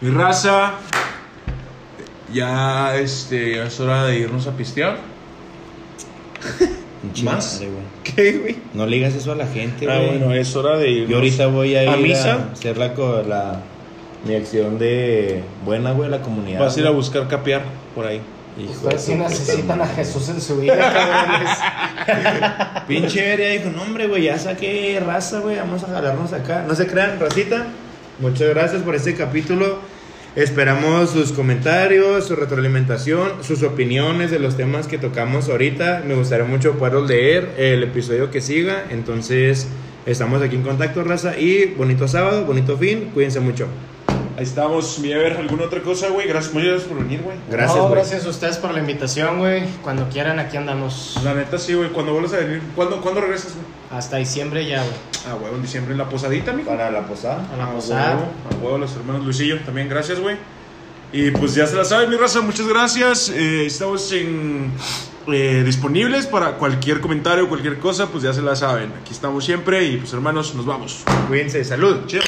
mi raza. Ya, este, ya es hora de irnos a pistear. ¿Más? Madre, güey. ¿Qué, güey? No le digas eso a la gente, Ah, güey. bueno, es hora de irnos. Yo ahorita voy a ir ¿A hacer la, co- la- mi acción de buena, güey, a la comunidad. Vas a ir a güey. buscar capear por ahí. Ustedes sí necesitan a Jesús en su vida, cabrones. Pinche Beria dijo, no, hombre, güey, ya saqué raza, güey, vamos a jalarnos acá. No se crean, racita. Muchas gracias por este capítulo. Esperamos sus comentarios, su retroalimentación, sus opiniones de los temas que tocamos ahorita. Me gustaría mucho poderlos leer el episodio que siga. Entonces, estamos aquí en contacto, raza. Y bonito sábado, bonito fin. Cuídense mucho. Ahí estamos. A ver alguna otra cosa, güey. Gracias, muchas gracias por venir, güey. Gracias, No, gracias a ustedes por la invitación, güey. Cuando quieran, aquí andamos. La neta, sí, güey. Cuando vuelvas a venir. ¿Cuándo, ¿cuándo regresas, güey? Hasta diciembre ya, güey. Ah, güey, en diciembre en la posadita, mijo. Para la posada. A la A posada. huevo, a huevo, los hermanos Luisillo, también gracias, güey. Y pues ya se la saben, mi raza, muchas gracias. Eh, estamos en, eh, disponibles para cualquier comentario, cualquier cosa, pues ya se la saben. Aquí estamos siempre y pues hermanos, nos vamos. Cuídense, salud. Cheers.